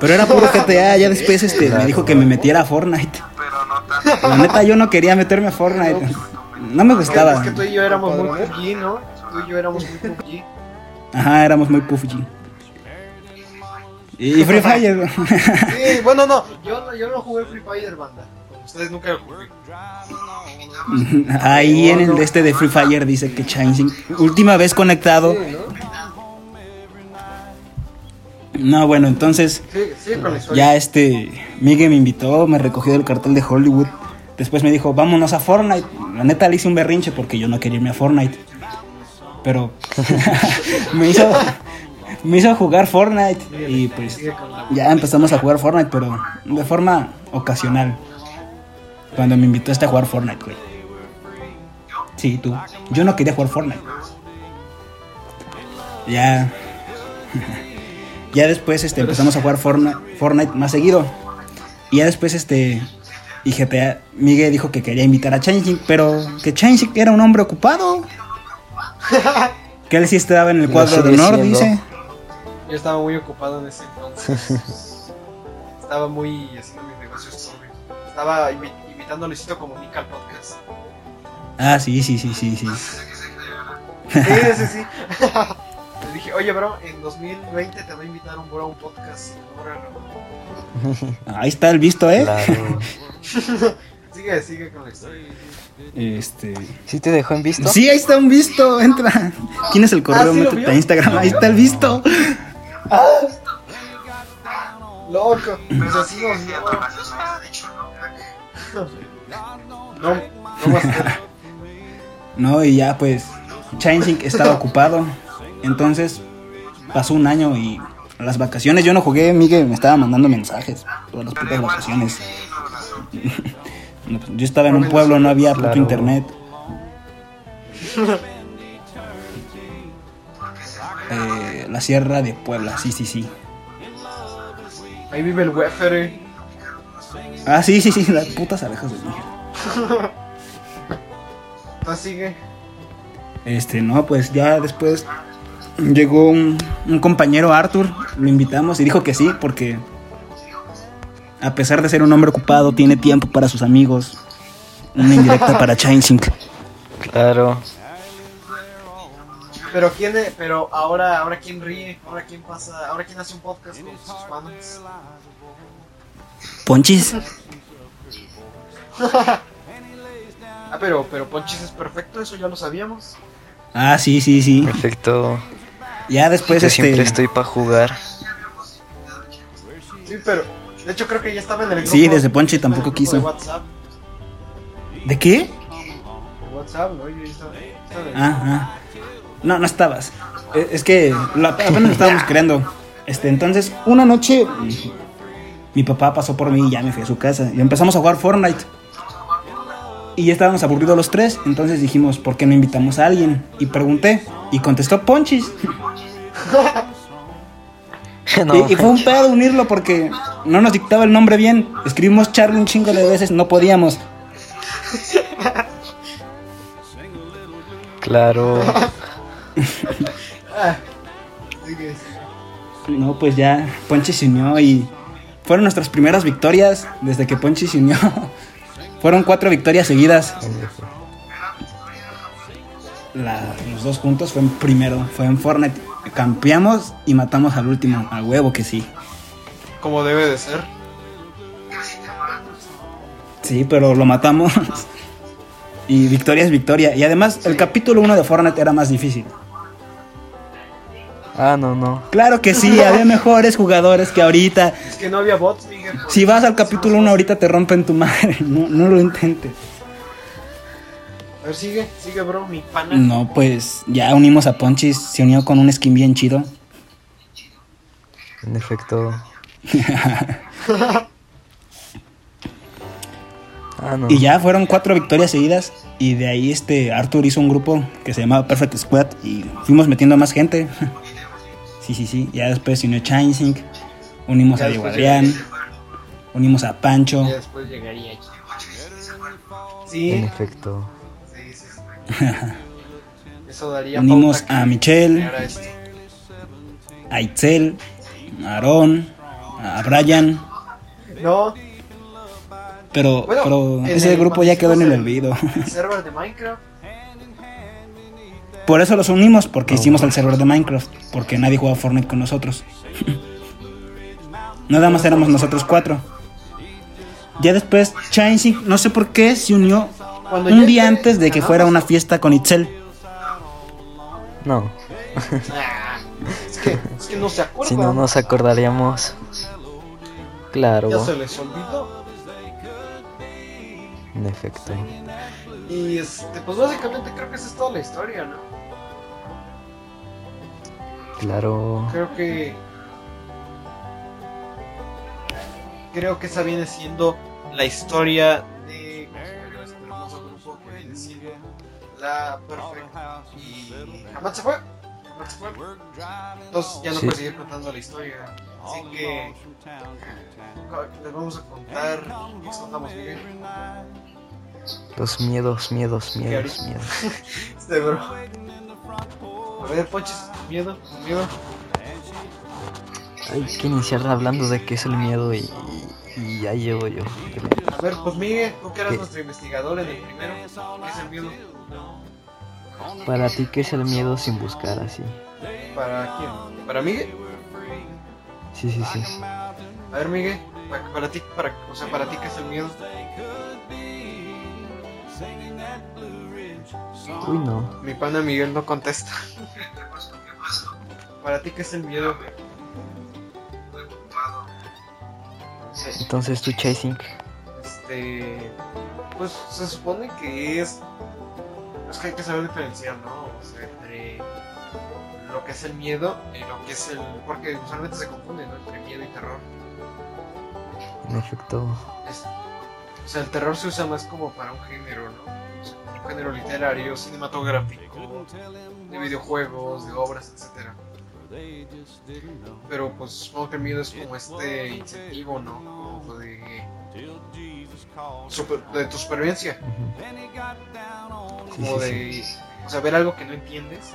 C: Pero era puro GTA, ya después este, me dijo que me metiera a Fortnite. La neta, yo no quería meterme a Fortnite. No me gustaba.
B: es que tú y yo éramos muy. PUBG, ¿no? Tú y yo éramos muy PUBG.
C: Ajá, éramos muy PUBG. Y Free Fire.
B: Sí, bueno, no. Yo, yo no jugué Free Fire, banda. Como ustedes nunca lo jugué.
C: Ahí en el de este de Free Fire dice que Chainsing, última vez conectado.
F: sí, ¿no?
C: No, bueno, entonces
B: con
C: ya este Miguel me invitó, me recogió del cartel de Hollywood. Después me dijo, vámonos a Fortnite. La neta le hice un berrinche porque yo no quería irme a Fortnite. Pero me hizo me hizo jugar Fortnite y pues ya empezamos a jugar Fortnite, pero de forma ocasional. Cuando me invitó este a jugar Fortnite, güey. Sí, tú. Yo no quería jugar Fortnite. Ya. ya después este, empezamos a jugar Fortnite, Fortnite más seguido. Y ya después este. Y GTA, Miguel dijo que quería invitar a Changing, pero que Changing era un hombre ocupado. que él sí estaba en el cuadro de honor,
D: siendo.
C: dice.
B: Yo estaba muy ocupado en ese entonces. estaba muy haciendo mis negocios. Estaba invi- invitando a Luisito Comunica al podcast.
C: Ah, sí, sí, sí, sí, sí.
B: Sí, sí, sí. Le dije, oye, bro, en 2020 te voy a invitar un bro a un podcast.
C: Ahí está el visto, ¿eh?
D: Claro.
B: Sigue, sigue con la historia.
C: Este.
D: ¿Sí te dejó en visto?
C: Sí, ahí está un visto, entra. ¿Quién es el correo?
B: Ah,
C: a Instagram, ahí está el visto.
B: Loco, pues así
E: ¿no?
B: No, no que-
C: No, y ya pues Chainsink estaba ocupado. Entonces pasó un año y las vacaciones yo no jugué, Miguel me estaba mandando mensajes todas las putas vacaciones. No, Yo estaba en un pueblo, no había puto
D: Claro.
C: internet. Eh, la Sierra de Puebla, sí, sí, sí.
B: Ahí vive el Wefere.
C: Ah, sí, sí, sí, las putas abejas de Miguel.
B: Entonces sigue.
C: Este, no, pues ya después llegó un, un compañero Arthur, lo invitamos y dijo que sí, porque a pesar de ser un hombre ocupado, tiene tiempo para sus amigos. Una indirecta para Chainsink.
D: Claro.
B: Pero quién, e- pero ahora, ahora quién ríe, ahora quién pasa, ahora quién hace un podcast con sus fans.
C: Ponchis.
B: Ah, pero, pero Ponchis es perfecto, eso ya lo sabíamos.
C: Ah, sí, sí, sí.
D: Perfecto.
C: Ya después
D: Yo
C: este.
D: siempre estoy para jugar.
B: Sí, pero de hecho creo que ya estaba en el grupo.
C: Sí, desde Ponchi tampoco
B: grupo de
C: quiso.
B: WhatsApp,
C: ¿De qué?
B: de WhatsApp, ¿no? Yo estaba, estaba
C: Ah, ah. No, no estabas. Eh, Es que apenas lo estábamos creando. Este, entonces, una noche mi papá pasó por mí y ya me fui a su casa. Y empezamos a jugar Fortnite. Y ya estábamos aburridos los tres. Entonces dijimos, ¿por qué no invitamos a alguien? Y pregunté. Y contestó Ponchis.
D: No,
C: Y, y fue un pedo unirlo porque no nos dictaba el nombre bien. Escribimos Charlie un chingo de veces, no podíamos.
D: claro.
C: No, pues ya Ponchi se unió y fueron nuestras primeras victorias desde que Ponchi se unió. fueron cuatro victorias seguidas. La- los dos juntos fue en primero, fue en Fortnite. Campeamos y matamos al último, a huevo que sí.
B: Como debe de ser.
C: Sí, pero lo matamos. y victoria es victoria. Y además el capítulo 1 de Fortnite era más difícil.
D: Ah, no, no.
C: Claro que sí, había mejores jugadores que ahorita.
B: Es que no había bots, Miguel.
C: Si vas al capítulo 1 ahorita te rompen tu madre. No, no lo intentes.
B: A ver, sigue, sigue, bro, mi pana.
C: No, pues ya unimos a Ponchis, se unió con un skin bien chido.
D: En efecto. Ah, no.
C: Y ya fueron cuatro victorias seguidas. Y de ahí este Arthur hizo un grupo que se llamaba Perfect Squad y fuimos metiendo a más gente. Sí, sí, sí. Ya después se unió Chainsync. Unimos
B: Ya
C: a Diego Adrián. Unimos a Pancho.
B: Y después llegaría aquí.
D: En
B: Sí,
D: efecto.
B: sí, sí, sí. Eso daría
C: Unimos a Michelle. A Itzel. A Aarón. A Brian.
B: No,
C: Pero,
B: Bueno,
C: pero ese grupo ya quedó en el olvido.
B: el server de Minecraft.
C: Por eso los unimos, porque hicimos el server de Minecraft. Porque nadie jugaba Fortnite con nosotros. Nada más éramos nosotros cuatro. Ya después, Chainsync, no sé por qué, se unió
B: Cuando
C: un día antes de que fuera una fiesta con Itzel.
D: No.
B: ah, es, que, es que no se acuerdan.
D: Si no nos acordaríamos. Claro,
B: Ya se les olvidó.
D: en efecto.
B: Y este, pues básicamente creo que esa es toda la historia, ¿no?
D: Claro.
B: Creo que. Creo que esa viene siendo la historia de. ¿cómo se llama este hermoso grupo que viene siendo la perfecta. Y. Jamás se fue. Jamás se fue. Entonces ya no
D: Sí.
B: puedo seguir contando la historia. Así que. Les vamos a contar. ¿Qué les contamos, Miguel?
D: Los miedos, miedos, miedos, miedos.
B: Este, bro. A ver, Ponches, miedo, miedo.
D: Hay que iniciar hablando de qué es el miedo y, y ya llevo yo.
B: A ver, pues Miguel, tú que eras
D: ¿Qué?
B: nuestro investigador en el primero, ¿qué es el miedo?
D: Para ti, ¿qué es el miedo sin buscar así?
B: ¿Para quién? ¿Para Miguel?
D: Sí, sí, sí.
B: A ver, Miguel, para, para ti, para, o sea, para ti, ¿qué es el miedo?
D: Uy, no.
B: Mi pana Miguel no contesta. ¿Para ti qué es el miedo?
D: Entonces tú, Chasing.
B: Este. Pues se supone que es. Es que hay que saber diferenciar, ¿no? O sea, entre lo que es el miedo y lo que es el. Porque usualmente se confunde, ¿no? Entre miedo y terror.
D: En efecto.
B: Es- o sea, el terror se usa más como para un género, ¿no? O sea, un género literario, cinematográfico, de videojuegos, de obras, etcétera. Pero pues supongo que el miedo es como este incentivo, ¿no? Como de, super- de tu supervivencia. Como de, o sea, ver algo que no entiendes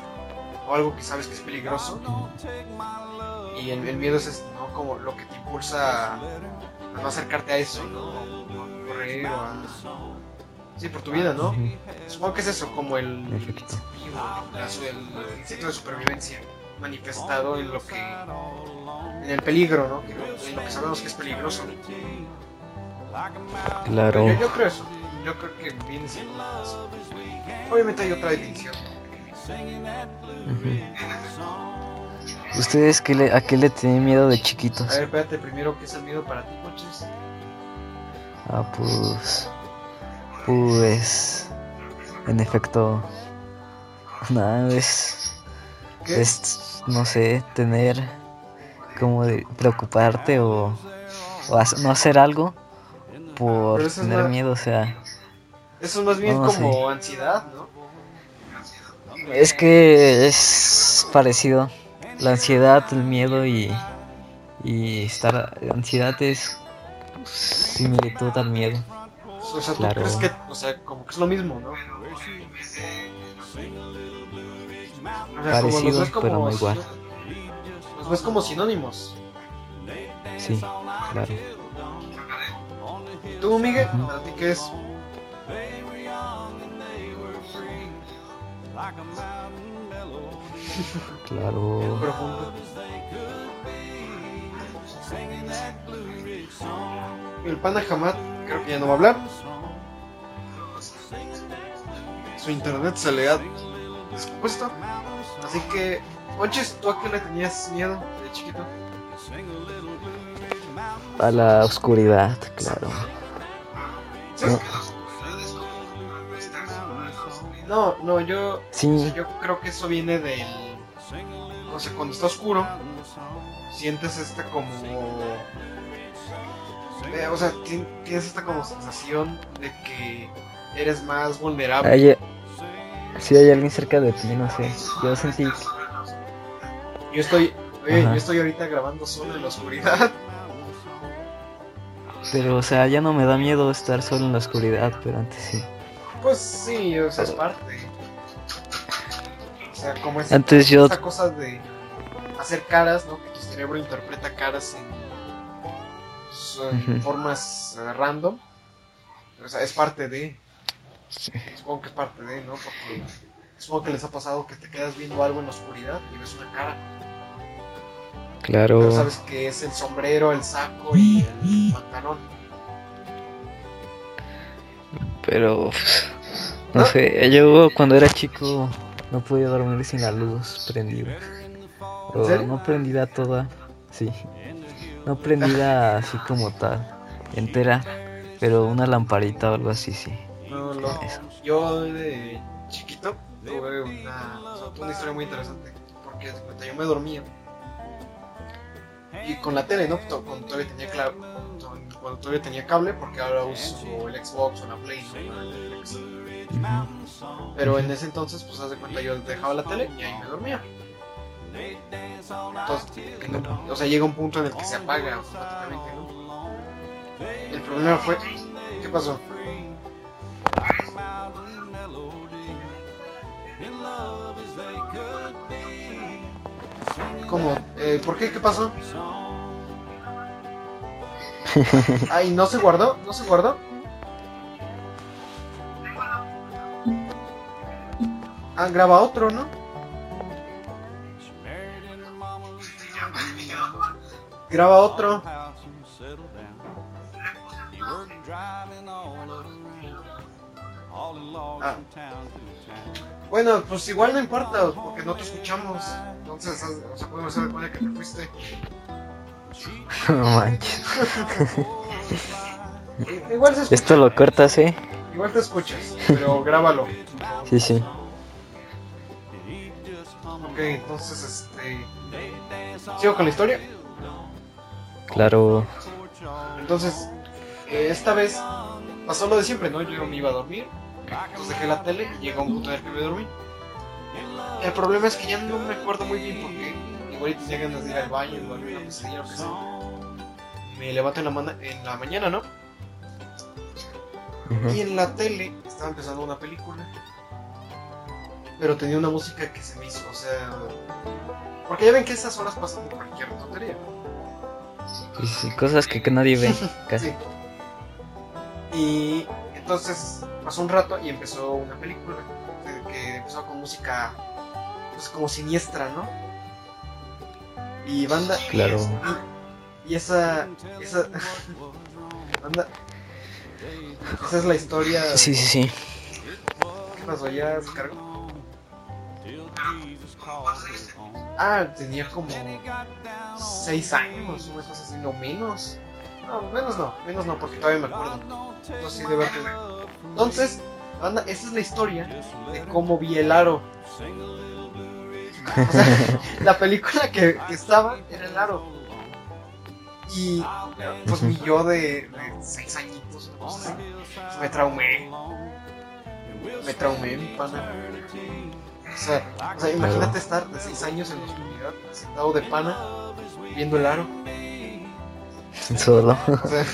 B: o algo que sabes que es peligroso. Y el, el miedo es, este, ¿no? Como lo que te impulsa a, no acercarte a eso, ¿no? O a correr o a... Sí, por tu vida, ¿no? Supongo que es eso, como el su- el instinto de supervivencia manifestado en lo que en el peligro, ¿no? Que lo- en lo que sabemos que es peligroso.
D: Claro.
B: Yo, yo creo eso. Yo creo que viene siendo eso. Obviamente hay otra.
D: Ujú. ¿Ustedes qué le, a qué le tienen miedo de
B: A
D: chiquitos?
B: ver, espérate primero, ¿qué es el miedo para ti, coches?
D: Ah, pues. Pues. En efecto. Nada, es.
B: ¿Qué?
D: Es. No sé, tener. Como de preocuparte o. O no hacer algo. Por tener
B: más-
D: miedo, o sea.
B: Eso es más bien
D: No,
B: como ansiedad, ¿no?
D: Es que es parecido. La ansiedad, el miedo y. Y estar. Ansiedad es. Similitud al miedo.
B: O sea, ¿tú
D: Claro.
B: crees que, o sea, como que es lo mismo, ¿no? O sea, como
D: Parecido,
B: los ves como
D: pero no igual.
B: Los ves como sinónimos.
D: Sí, claro.
B: ¿Tú, Miguel?
D: Ujú.
B: ¿Para ti qué es?
D: Claro.
B: Profundo. El pana Hamad creo que ya no va a hablar. Su internet se le ha descompuesto. Así que, Ponches, ¿tú a qué le tenías miedo de chiquito?
D: A la oscuridad, claro. No.
B: No, no, yo,
D: Sí,
B: yo creo que eso viene del... O sea, cuando está oscuro, sientes esta como... eh, o sea, ti- tienes esta como sensación de que eres más vulnerable.
D: hay, si hay alguien cerca de ti, no sé. Yo sentí.
B: Yo estoy Oye, yo estoy ahorita grabando solo en la oscuridad.
D: Pero, o sea, ya no me da miedo estar solo en la oscuridad, pero antes sí.
B: Pues sí, o sea, es parte. O sea, como es
D: Antes yo,
B: esa cosa de hacer caras, ¿no? Que tu cerebro interpreta caras en, pues, formas eh, random. O sea, es parte de.
D: Sí.
B: Supongo que es parte de, ¿no? Porque supongo que les ha pasado que te quedas viendo algo en la oscuridad y ves una cara.
D: claro,
B: Pero sabes que es el sombrero, el saco y el pantalón.
D: pero no sé, yo cuando era chico no podía dormir sin la luz prendida. O no prendida toda, sí. No prendida así como tal, entera, pero una lamparita o algo así, sí.
B: No, no.
D: Eso.
B: Yo de chiquito tuve una, o sea, tuve una historia muy interesante. Porque yo me dormía. Y con la tele, ¿no? Cuando todavía tenía cla- cuando todavía tenía cable, porque ahora uso el Xbox o la Play, ¿no? El Netflix. Pero en ese entonces, pues haz de cuenta, yo dejaba la tele y ahí me dormía. Entonces, o sea, llega un punto en el que se apaga automáticamente, ¿no? El problema fue, ¿qué pasó? ¿Cómo? Eh, ¿Por qué? ¿Qué pasó? Ay, ¿no se guardó? ¿No se guardó? Ah, graba otro, ¿no? Graba otro. Ah. Bueno, pues igual no importa, porque no te escuchamos. Entonces, o sea, podemos hacer cuenta que te fuiste.
D: No manches.
B: Igual se escucha,
D: Esto lo cortas, ¿eh?
B: igual te escuchas, pero grábalo.
D: Sí, sí.
B: Ok, entonces, este. ¿Sigo con la historia?
D: Claro.
B: Entonces, eh, esta vez pasó lo de siempre, ¿no? Yo me iba a dormir, entonces dejé la tele y llegó un punto en el que me dormí. El problema es que ya no me acuerdo muy bien porque igual tenía ganas de ir al baño o alguna pesadilla o sea. Me levanto en la, en la mañana, ¿no? Y en la tele estaba empezando una película. Pero tenía una música que se me hizo, o sea... Porque ya ven que esas horas pasan de cualquier tontería.
D: Sí, sí, cosas que, que nadie ve. Casi.
B: Sí. Y entonces pasó un rato y empezó una película que, empezó con música pues como siniestra, ¿no? Y banda
D: Claro.
B: y, y esa esa banda esa es la historia
D: Sí, sí, sí.
B: ¿Qué pasó? ¿Ya se cargó? Ah, tenía como 6 años, una cosa así, no menos. No, menos no, menos no, porque todavía me acuerdo. No sí, de verte. Entonces, anda, esa es la historia de cómo vi el aro. O sea, la película que, que estaba era el aro. Y pues mi yo de 6 añitos, así, pues, me traumé. Me traumé, mi pana. O sea, o sea, imagínate estar de 6 años en la oscuridad, sentado de pana, viendo el aro.
D: Solo.
B: O sea,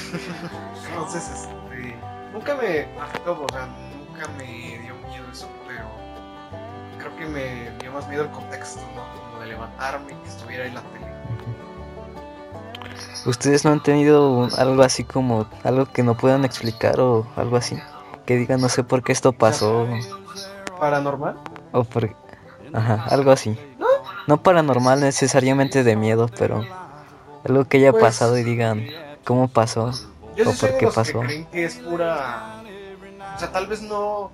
B: entonces, este, nunca me afectó, o sea, nunca me dio miedo eso, pero creo que me dio más miedo el contexto, ¿no? Como de levantarme y que estuviera ahí la tele.
D: ¿Ustedes no han tenido un- algo así como algo que no puedan explicar o algo así? Que digan, no sé por qué esto pasó
B: ¿Paranormal?
D: o por... Ajá, algo así. No paranormal necesariamente de miedo, pero algo que haya
B: Pues-
D: pasado y digan, ¿cómo pasó?
B: Yo
D: ¿O
B: sí
D: por qué pasó?
B: que creen que es pura... O sea, tal vez no...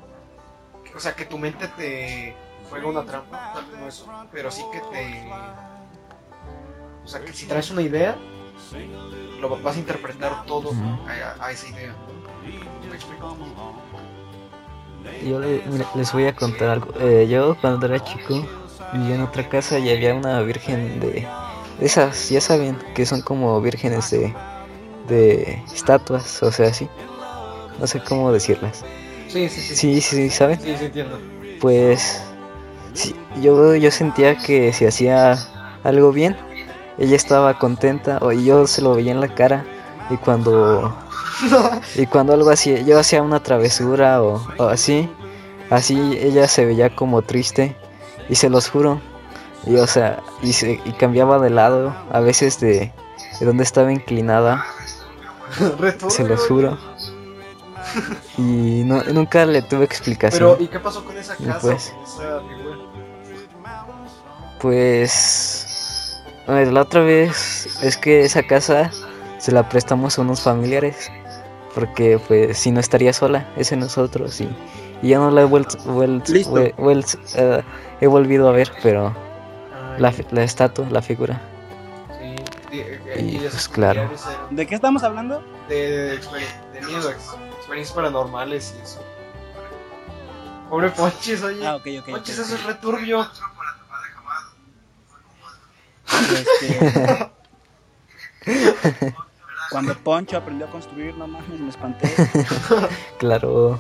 B: O sea, que tu mente te juega una trampa, tal vez no eso, pero sí que te... O sea, que si traes una idea, lo vas a interpretar todo
D: Ujú.
B: a, a esa idea. ¿no? ¿Me explico?
D: Yo le- mira, les voy a contar algo. Eh, yo cuando era chico vivía en otra casa y había una virgen de esas, ya saben, que son como vírgenes de, de estatuas, o sea, así. No sé cómo decirlas.
B: Sí, sí, sí.
D: Sí, sí, sí, ¿saben?
B: Sí, sí, entiendo.
D: Pues sí, yo, yo sentía que si hacía algo bien, ella estaba contenta o y yo se lo veía en la cara y cuando y cuando algo así yo hacía una travesura o, o así así ella se veía como triste y se los juro y o sea y, se, y cambiaba de lado a veces de, de donde estaba inclinada se los
B: güey.
D: juro y no, nunca le tuve explicación
B: Pero, ¿y qué pasó con esa casa?
D: pues-
B: con esa figura?
D: Pues a ver, la otra vez es que esa casa se la prestamos a unos familiares porque pues si no estaría sola, es en nosotros y, y ya no la he vuelto, vuelt-
C: Listo.
D: vue- vuelt- eh, he volvido a ver, pero la, fi- la estatua, la figura.
B: sí, y- y-
D: pues, claro.
C: ¿De qué estamos hablando?
B: De, de, exper- de miedo, ex- experiencias paranormales y eso. Pobre Ponchis, oye.
C: Ah, ok, ok.
B: Ponchis, eso es returbio.
C: Este, Cuando Poncho aprendió a construir, no mames, me espanté.
D: Claro,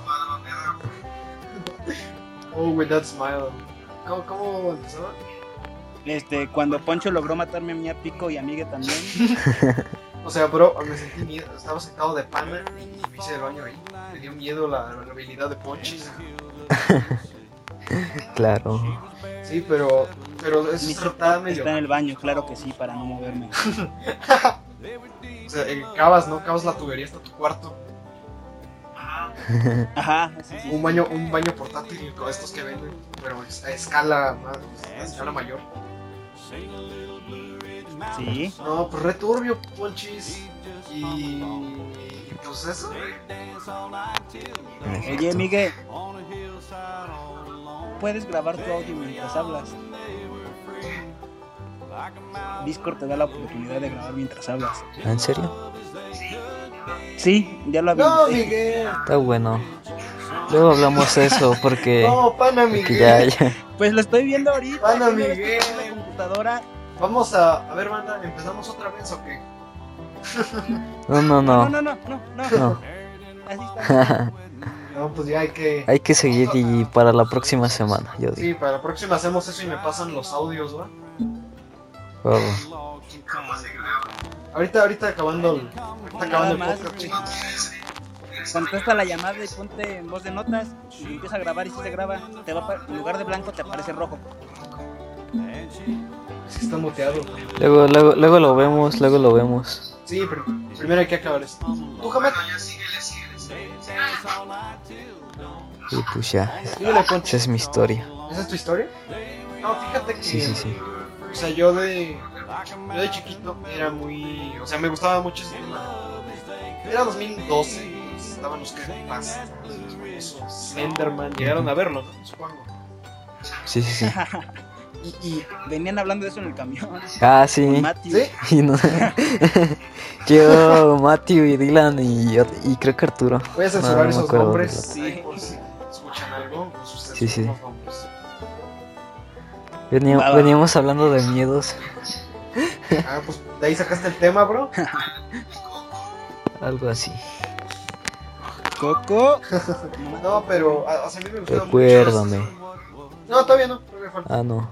B: Oh, with that smile. ¿Cómo, cómo empezaba?
C: Este, cuando Poncho logró matarme a mí a Pico y a Migue también.
B: O sea, bro, me sentí miedo. Estaba sentado de pana y me hice el baño ahí. Me dio miedo la, la habilidad de Ponchis.
D: claro.
B: Sí, pero, pero eso
C: Mi
B: está medio.
C: Está en el baño, claro que sí, para no moverme.
B: O sea, cavas, ¿no? Cavas la tubería hasta tu cuarto.
C: Ajá, sí, sí.
B: Un baño, un baño portátil con estos que venden, pero a escala, más- a escala mayor.
C: Sí.
B: No, pues returbio, Ponchis. Y. Pues eso.
C: Oye,
D: efecto.
C: Migue. Puedes grabar tu audio mientras hablas. Discord te da la oportunidad de grabar mientras hablas.
D: ¿En serio?
C: Sí, ya lo
B: No,
C: habilité.
B: Miguel.
D: Está bueno. Luego hablamos de eso porque,
B: No, pana,
D: porque
B: Miguel.
D: ya, ya.
C: Pues lo estoy viendo ahorita.
B: Pana, Miguel.
C: Computadora.
B: Vamos a. A ver, banda, ¿empezamos otra vez o qué?
D: No, no,
C: No,
D: no.
C: no, no, no, no.
D: No.
C: Así está.
B: No, pues ya hay que.
D: Hay que seguir y para la próxima semana, yo digo.
B: Sí, para la próxima hacemos eso y me pasan los audios, ¿va?
D: Oh,
B: Ahorita, ahorita acabando el. Ahorita acabando el podcast, chicos.
C: Contesta la llamada y ponte en voz de notas y empieza a grabar y si se graba, te va en lugar de blanco te aparece rojo.
B: Es que está muteado.
D: Luego, luego, luego lo vemos, luego lo vemos.
B: Sí, pero primero hay que acabar esto. ¿Tú, Jamet?
D: Y pues ya, esa es mi historia.
B: ¿Esa es tu historia? No, fíjate que.
D: Sí, sí, sí.
B: O sea, yo de. Yo de chiquito era muy. O sea, me gustaba mucho ese tema. Era 2012. pues, Estaban los. Esos Slenderman. Llegaron a verlo, ¿no? Supongo.
D: Sí, sí, sí.
B: Y. y
C: Venían hablando de eso en el camión.
D: Ah, sí.
C: Matthew.
B: ¿Sí?
D: Y no- Yo, Matthew y Dylan y, y creo que Arturo.
B: Voy a
D: No,
B: censurar
D: no me
B: esos nombres. ahí por si escuchan algo. Pues ustedes
D: Sí, sí.
B: son los nombres.
D: Venía-
C: Va, va.
D: veníamos hablando de miedos,
B: Ah, pues de ahí sacaste el tema, bro.
D: algo así.
C: Coco.
B: No, pero. a- O sea, a mí me gustaba mucho.
D: Recuérdame.
B: No, todavía no. Todavía falta.
D: Ah, no.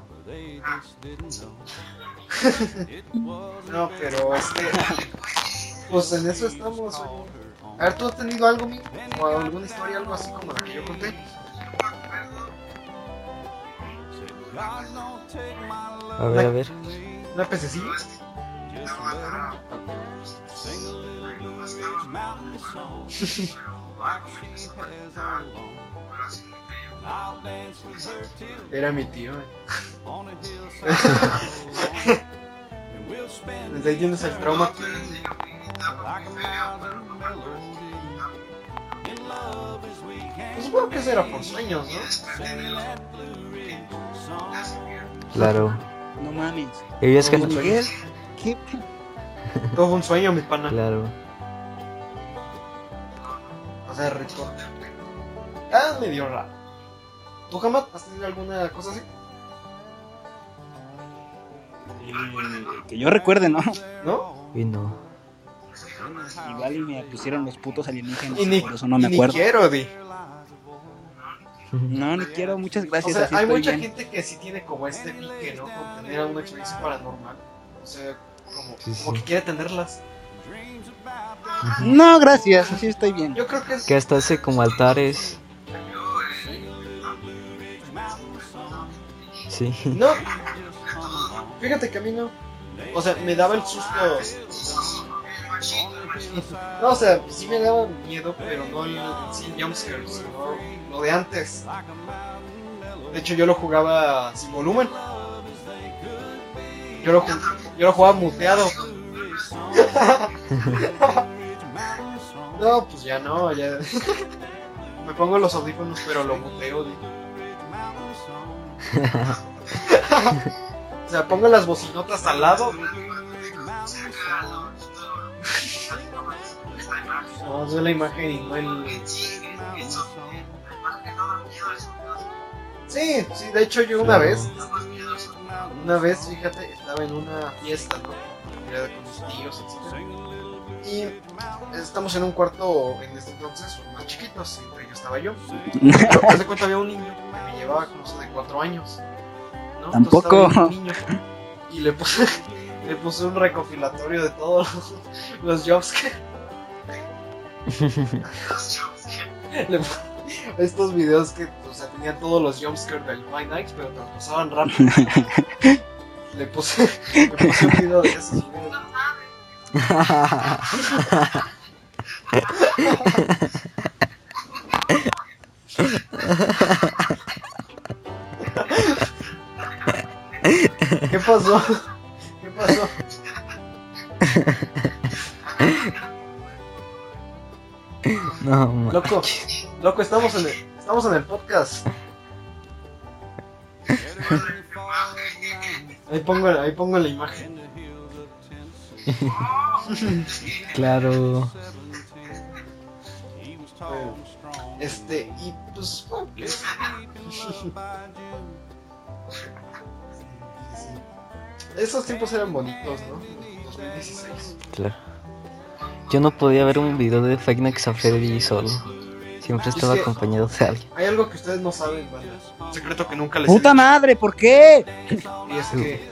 B: No, pero este. Pues en eso estamos. oye. A ver, ¿tú has tenido algo, mi? ¿O alguna historia, algo así como la que yo conté?
D: A ver, a ver.
B: ¿Una pececilla? Era mi tío, eh. Desde ahí tienes el trauma. Pues supongo que eso era por sueños, ¿no?
D: Claro.
C: No mames.
D: Y es que.
B: Todo un sueño.
C: Miguel. ¿Qué?
B: Todo fue un sueño, mi pana.
D: Claro.
B: O sea, reto. Ah, medio raro. ¿Tú jamás has tenido alguna cosa así?
C: Eh, que yo recuerde, ¿no?
B: ¿No?
D: Y no.
C: Igual y me pusieron los putos alienígenas.
B: Y ni,
C: por eso no me
B: y ni
C: acuerdo.
B: quiero, Di.
C: No, ni quiero. Muchas
B: O
C: gracias.
B: sea,
C: así
B: hay
C: estoy
B: mucha
C: bien.
B: gente que sí tiene como este pique, ¿no? Con tener alguna experiencia paranormal. O sea, como,
D: Sí,
B: como
D: sí.
B: que quiere tenerlas.
C: No, gracias, así estoy bien.
B: Yo creo que es
D: Que hasta hace como altares. Sí.
B: No. Fíjate que a mí no. O sea, me daba el susto. No, o sea, sí me daba miedo, pero no el sin jumpscare, sino lo de antes. De hecho, yo lo jugaba sin volumen. Yo lo, yo lo jugaba muteado. No, pues ya no, ya. Me pongo los audífonos, pero lo muteo. O sea, pongo las bocinotas al lado. No, es la imagen y no el. Sí, sí, de hecho yo una vez, una vez, fíjate, estaba en una fiesta, ¿no? Era con mis tíos, etc. Y estamos en un cuarto en este entonces, más chiquitos, entre ellos estaba yo. De cuenta había un niño que me llevaba como de cuatro años.
C: Tampoco.
B: niño, y le puse, le puse un recopilatorio de todos los, los jobs que le pu- estos videos que o sea, tenían todos los jumpscares del Five Nights, pero te los pasaban rápido. le puse, le puse un video de esos. y ¿Qué pasó? ¿Qué pasó?
D: No,
B: Loco,
D: manches.
B: loco, estamos en el, estamos en el podcast. Ahí pongo, ahí pongo la imagen.
D: Claro.
B: Este, y pues. Esos tiempos eran bonitos, ¿no? 2016.
D: Claro. Yo no podía ver un video de Five Nights at Freddy solo. Siempre estaba
B: que-
D: acompañado de alguien.
B: Hay algo que ustedes no saben, banda. Un secreto que nunca les
C: ¡Puta madre! ¿Por qué?
B: Y es que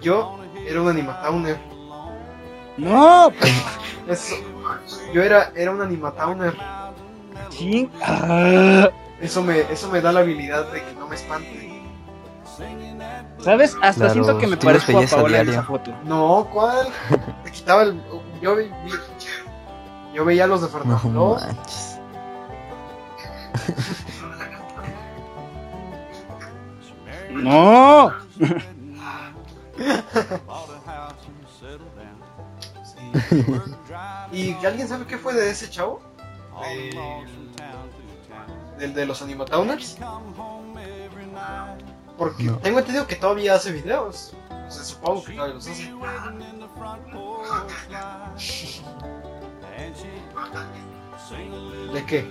B: yo era un animatowner.
C: ¡No!
B: Eso, yo era, era un animatowner.
C: Ching. Ah.
B: Eso me, eso me da la habilidad de que no me espante.
C: ¿Sabes? Hasta
D: Claro,
C: siento que me parezco a Paola en esa foto.
B: No, ¿cuál? Te quitaba el. Yo, vi- vi- yo veía los de
D: No
B: Fernando.
D: manches.
C: ¡No!
B: ¿Y alguien sabe qué fue de ese chavo? Del, del de los animatowners. Porque
D: No.
B: tengo entendido que todavía hace videos. O sea, supongo que todavía los hace. ¿De qué?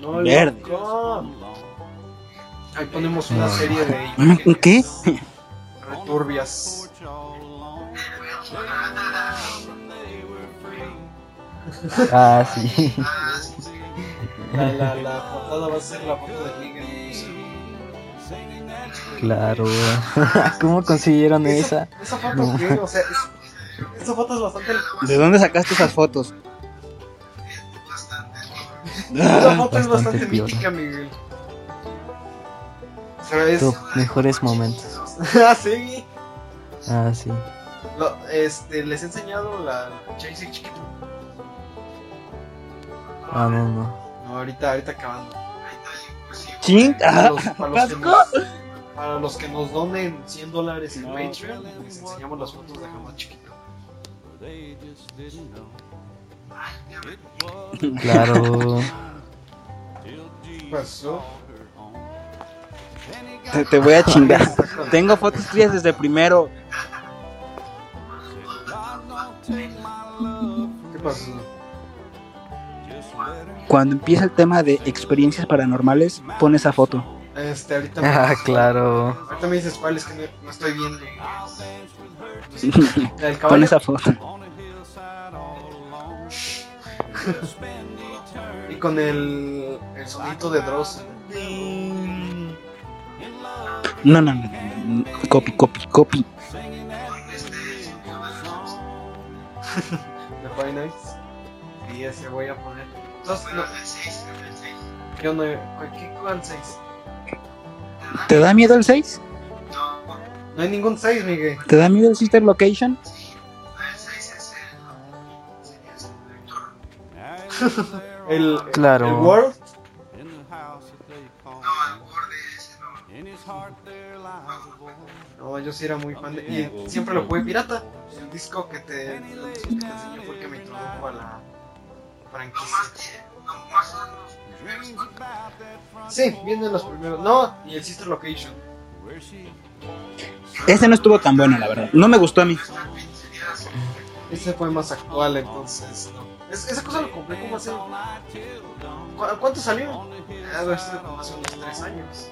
B: No,
C: Verde.
B: Ahí ponemos una serie de
C: ¿Un qué?
B: returbias.
D: Ah, sí.
B: La, la, la portada va a ser la foto de Miguel.
D: Claro. ¿Cómo consiguieron esa?
B: Esa foto,
D: No.
B: ¿qué? O sea, es- esa foto es bastante.
C: ¿De dónde sacaste esas fotos?
B: Esa foto es
D: Bastante
B: bastante
D: piola.
B: mítica, Miguel. O sea, es.
D: Top mejores momentos.
B: ah, sí.
D: Ah, sí.
B: Lo- este, les he enseñado la Chasing chiquito.
D: Ah, no, no.
B: No, ahorita, ahorita acabando.
C: ¡Ching!
B: Para
C: Ah,
B: los, para los que nos, para los que nos donen 100 dólares en
C: No.
B: Patreon, les enseñamos las fotos de jamás chiquito.
D: Claro.
B: ¿Qué pasó?
C: Te, te voy a chingar. Tengo fotos tuyas desde primero.
B: ¿Qué pasó?
C: Cuando empieza el tema de experiencias paranormales, pon esa foto.
B: Este, ahorita me
D: Ah,
B: dices-
D: claro.
B: Ahorita me dices cuál es que no, no estoy viendo. ¿La del
C: Pon esa foto.
B: Y con el, el sonito de Dross.
C: No, no, no. no, Copy, copy, copy.
B: de Five Nights. Y ese voy a poner. Entonces, no, ¿qué onda? ¿Qué, ¿Cuál 6?
C: ¿Te da miedo el 6?
B: No hay ningún 6, Miguel.
C: ¿Te da miedo el Sister Location?
B: El,
D: Claro.
B: el World. No, yo sí era muy fan de. Y siempre lo jugué pirata. El disco que te, el disco que te enseñé fue el que me introdujo a la franquicia. Sí, vienen los primeros. No, y el Sister Location.
C: Ese no estuvo tan bueno, la verdad. No me gustó a mí.
B: Ese fue más actual, entonces. No. Es- esa cosa lo compré como hace. ¿cu- ¿Cuánto salió? A ver, hace como hace unos 3 años.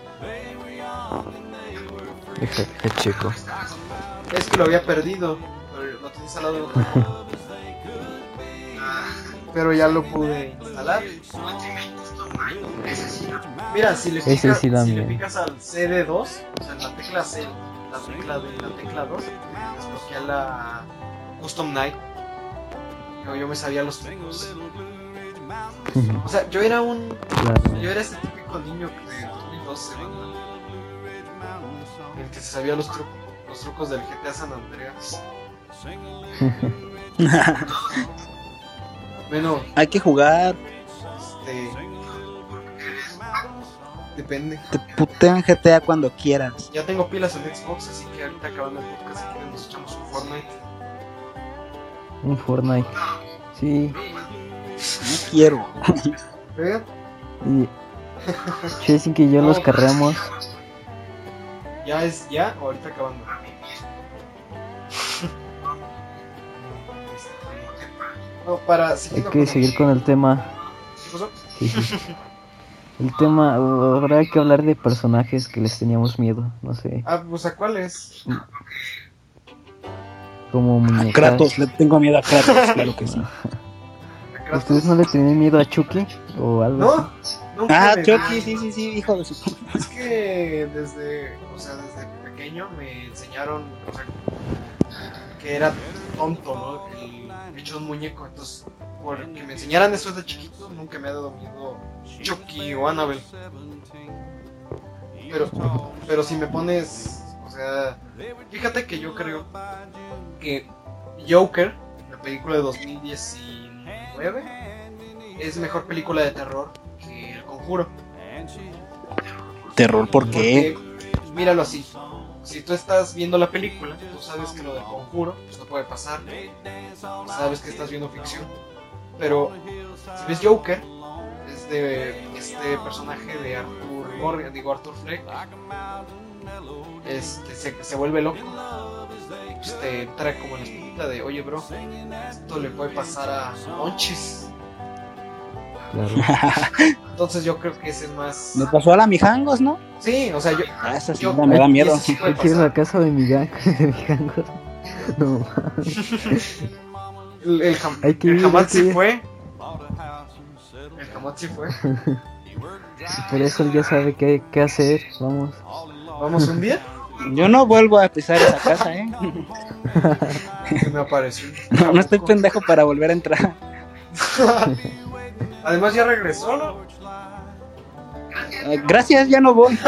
D: Deja checo.
B: Es que lo había perdido, pero lo tenía instalado en otro. Pero ya lo pude instalar. Mira, si le picas,
D: sí
B: si le picas al CD2, o sea, en la tecla C, la tecla de la tecla 2, desbloquea la Custom Night. Yo, yo me sabía los trucos. O sea, yo era un.
D: Claro.
B: Yo era ese típico niño de 2012, ¿no? El que se sabía los, tru- los trucos del GTA San Andreas. Bueno,
C: Hay que jugar.
B: este. Depende.
C: Te putean GTA cuando quieras.
B: Ya tengo pilas en Xbox, así que ahorita acabando el podcast, si quieren, nos echamos un Fortnite.
D: Un Fortnite. Sí.
C: No quiero.
B: ¿Vean?
D: Y Chasing que yo los carreamos.
B: Ya es ya o ahorita acabando. No, para.
D: Hay que
B: con-
D: seguir con el tema.
B: ¿Qué pasó?
D: Sí, sí. El tema, ahora hay que hablar de personajes que les teníamos miedo, no sé,
B: Ah, pues a cuál es.
D: como muñecas.
C: Kratos, le tengo miedo a Kratos, claro que sí.
B: ¿A?
D: ¿Ustedes no le tenían miedo a Chucky o algo
B: No, nunca
C: Ah,
B: me-
C: Chucky, sí, sí, sí, hijo de su.
B: Es que desde, o sea, desde pequeño me enseñaron, o sea, que era tonto, ¿no? El hecho de un muñeco. Entonces, por que me enseñaran eso desde chiquito, nunca me ha dado miedo Chucky o Annabelle. Pero, pero si me pones, o sea, fíjate que yo creo que Joker, la película de 2019, es mejor película de terror que El Conjuro.
C: Terror, ¿por qué?
B: Porque, míralo así. Si tú estás viendo la película, tú sabes que lo del conjuro pues, no puede pasar. Sabes que estás viendo ficción. Pero si ves Joker, es de este personaje de Arthur Morgan, digo Arthur Fleck. Este, se, se vuelve loco. Pues te entra como la espinita de, oye bro, esto le puede pasar a Monchis.
D: Claro.
B: Entonces yo creo que ese es más...
C: Me pasó a la Mijangos, ¿no?
B: Sí, o sea, yo...
C: Ah, esa sí
B: yo-
C: me da miedo.
B: sí
D: a
B: pasar.
D: la casa de mi gang, de mi gang. No,
B: El, el, jam-
D: Hay que
B: el jamás sí fue. El jamás sí fue.
D: por eso él ya sabe qué, qué hacer. Vamos.
B: Vamos un día.
C: Yo no vuelvo a pisar esa casa, ¿eh?
B: Me apareció.
C: No, no estoy pendejo para volver a entrar.
B: Además ya regresó, ¿no?
C: Eh, Gracias, ya no voy.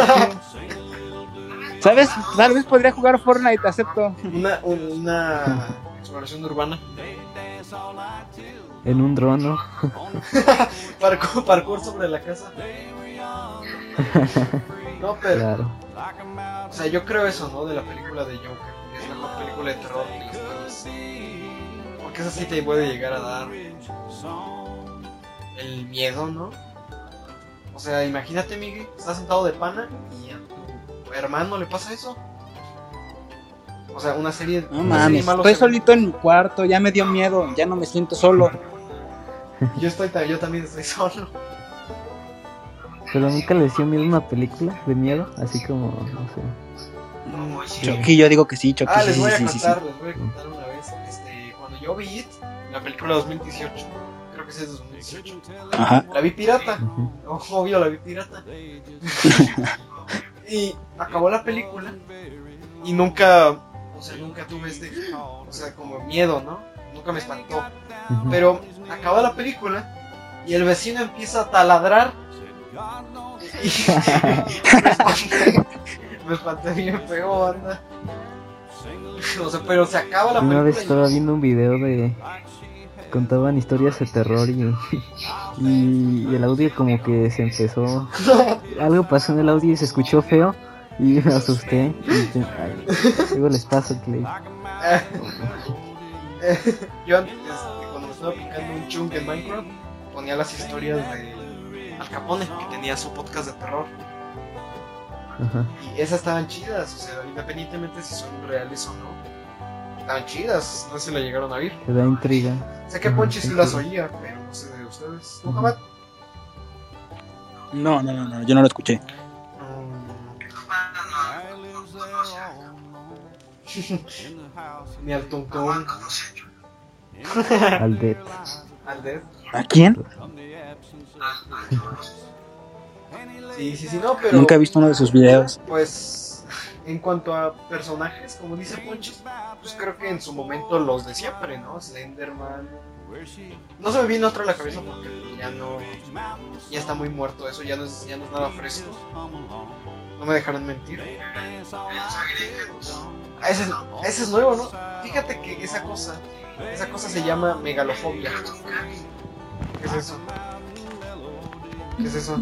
C: ¿Sabes? Tal vez podría jugar Fortnite, acepto.
B: Una, un- una exploración urbana.
D: En un dron, ¿no?
B: Parkour, parkour sobre la casa. No, pero,
D: Claro.
B: o sea, yo creo eso, ¿no? De la película de Joker. que Es la mejor película de terror que puedes. Porque esa sí te puede llegar a dar el miedo, ¿no? O sea, imagínate, Miguel, estás sentado de pana y a tu hermano le pasa eso. O sea, una serie
C: No
B: una
C: mames, estoy solito en mi cuarto, ya me dio miedo, ya no me siento solo.
B: Yo estoy yo también estoy solo.
D: Pero nunca les dio miedo una película de miedo, así como, no sé.
C: Chucky, yo digo que sí, Chucky,
B: Ah,
C: sí,
B: les
C: sí,
B: voy a
C: sí, sí, sí.
B: contar, les voy a contar una vez. Este, cuando yo vi It, la película 2018, creo que es de 2018,
C: Ajá.
B: la vi pirata.
D: Ujú.
B: Obvio, la vi pirata. y acabó la película Y nunca, o sea, nunca tuve este, o sea, como miedo, ¿no? Nunca me espantó.
D: Ujú.
B: Pero acaba la película y el vecino empieza a taladrar. Y, me espanté, me espanté bien feo, anda. O sea, pero se acaba la
D: Una vez
B: película.
D: estaba viendo un video de... Contaban historias de terror y, y el audio como que se empezó... Algo pasó en el audio y se escuchó feo y me asusté. Y ay, luego les paso le...
B: Yo antes, cuando estaba picando un chunk en Minecraft, ponía las historias de Al Capone, que tenía su podcast de terror.
D: Ajá.
B: Y esas estaban chidas, o sea, independientemente si son reales o no. Estaban chidas, no sé si la llegaron a oír.
D: Te da intriga.
B: Sé que Ponchi sí las oía, pero no sé de ustedes. ¿Tú,
D: Ujú.
B: Jamat?
C: No, no, no, no, yo no lo escuché.
B: Ni al Tuntún,
D: Al de...
B: al Dead.
C: ¿A quién?
B: Sí, sí, sí, no, pero.
C: Nunca he visto uno de sus videos.
B: Pues en cuanto a personajes, como dice Ponchi, pues creo que en su momento los de siempre, ¿no? Slenderman. No se me viene otro a la cabeza porque pues, ya no. Ya está muy muerto eso, ya no es, ya no es nada fresco. No me dejarán mentir. Ah, ese, es, ese es nuevo, ¿no? Fíjate que esa cosa, esa cosa se llama megalofobia. ¿Qué es eso? ¿Qué es eso?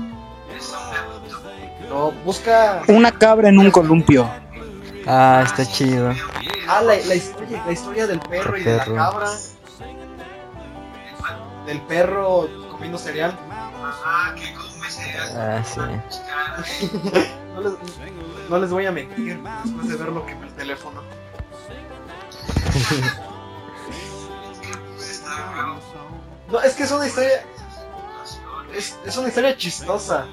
B: No, busca.
C: Una cabra en un columpio.
D: Ah, está chido.
B: Ah, la, la historia, la historia del perro y de la cabra. Del perro comiendo cereal.
D: Ah, sí.
B: No les, no les voy a mentir después de ver lo que en el teléfono. No, es que es una historia. Es, es una historia chistosa.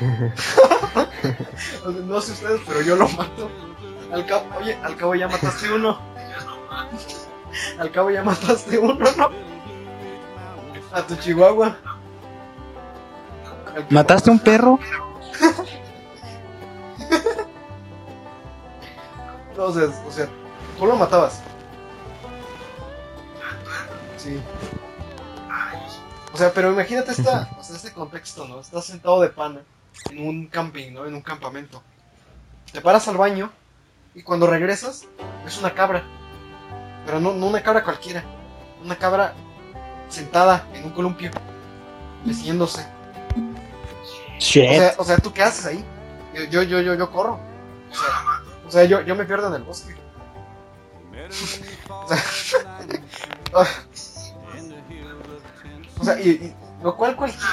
B: No sé ustedes, pero yo lo mato. Al cabo, oye, al cabo ya mataste uno. Al cabo ya mataste uno, ¿no? A tu chihuahua.
C: ¿Mataste un perro?
B: Sea, o sea, tú lo matabas. Sí. O sea, pero imagínate esta, o sea, este contexto, ¿no? Estás sentado de pana en un camping, ¿no? En un campamento. Te paras al baño y cuando regresas es una cabra. Pero no, no una cabra cualquiera. Una cabra sentada en un columpio, meciéndose. O sea, o sea, ¿tú qué haces ahí? Yo, yo, yo, yo, yo corro. O sea, o sea, yo, yo me pierdo en el bosque. o sea, o sea, y, y lo cual cualquiera.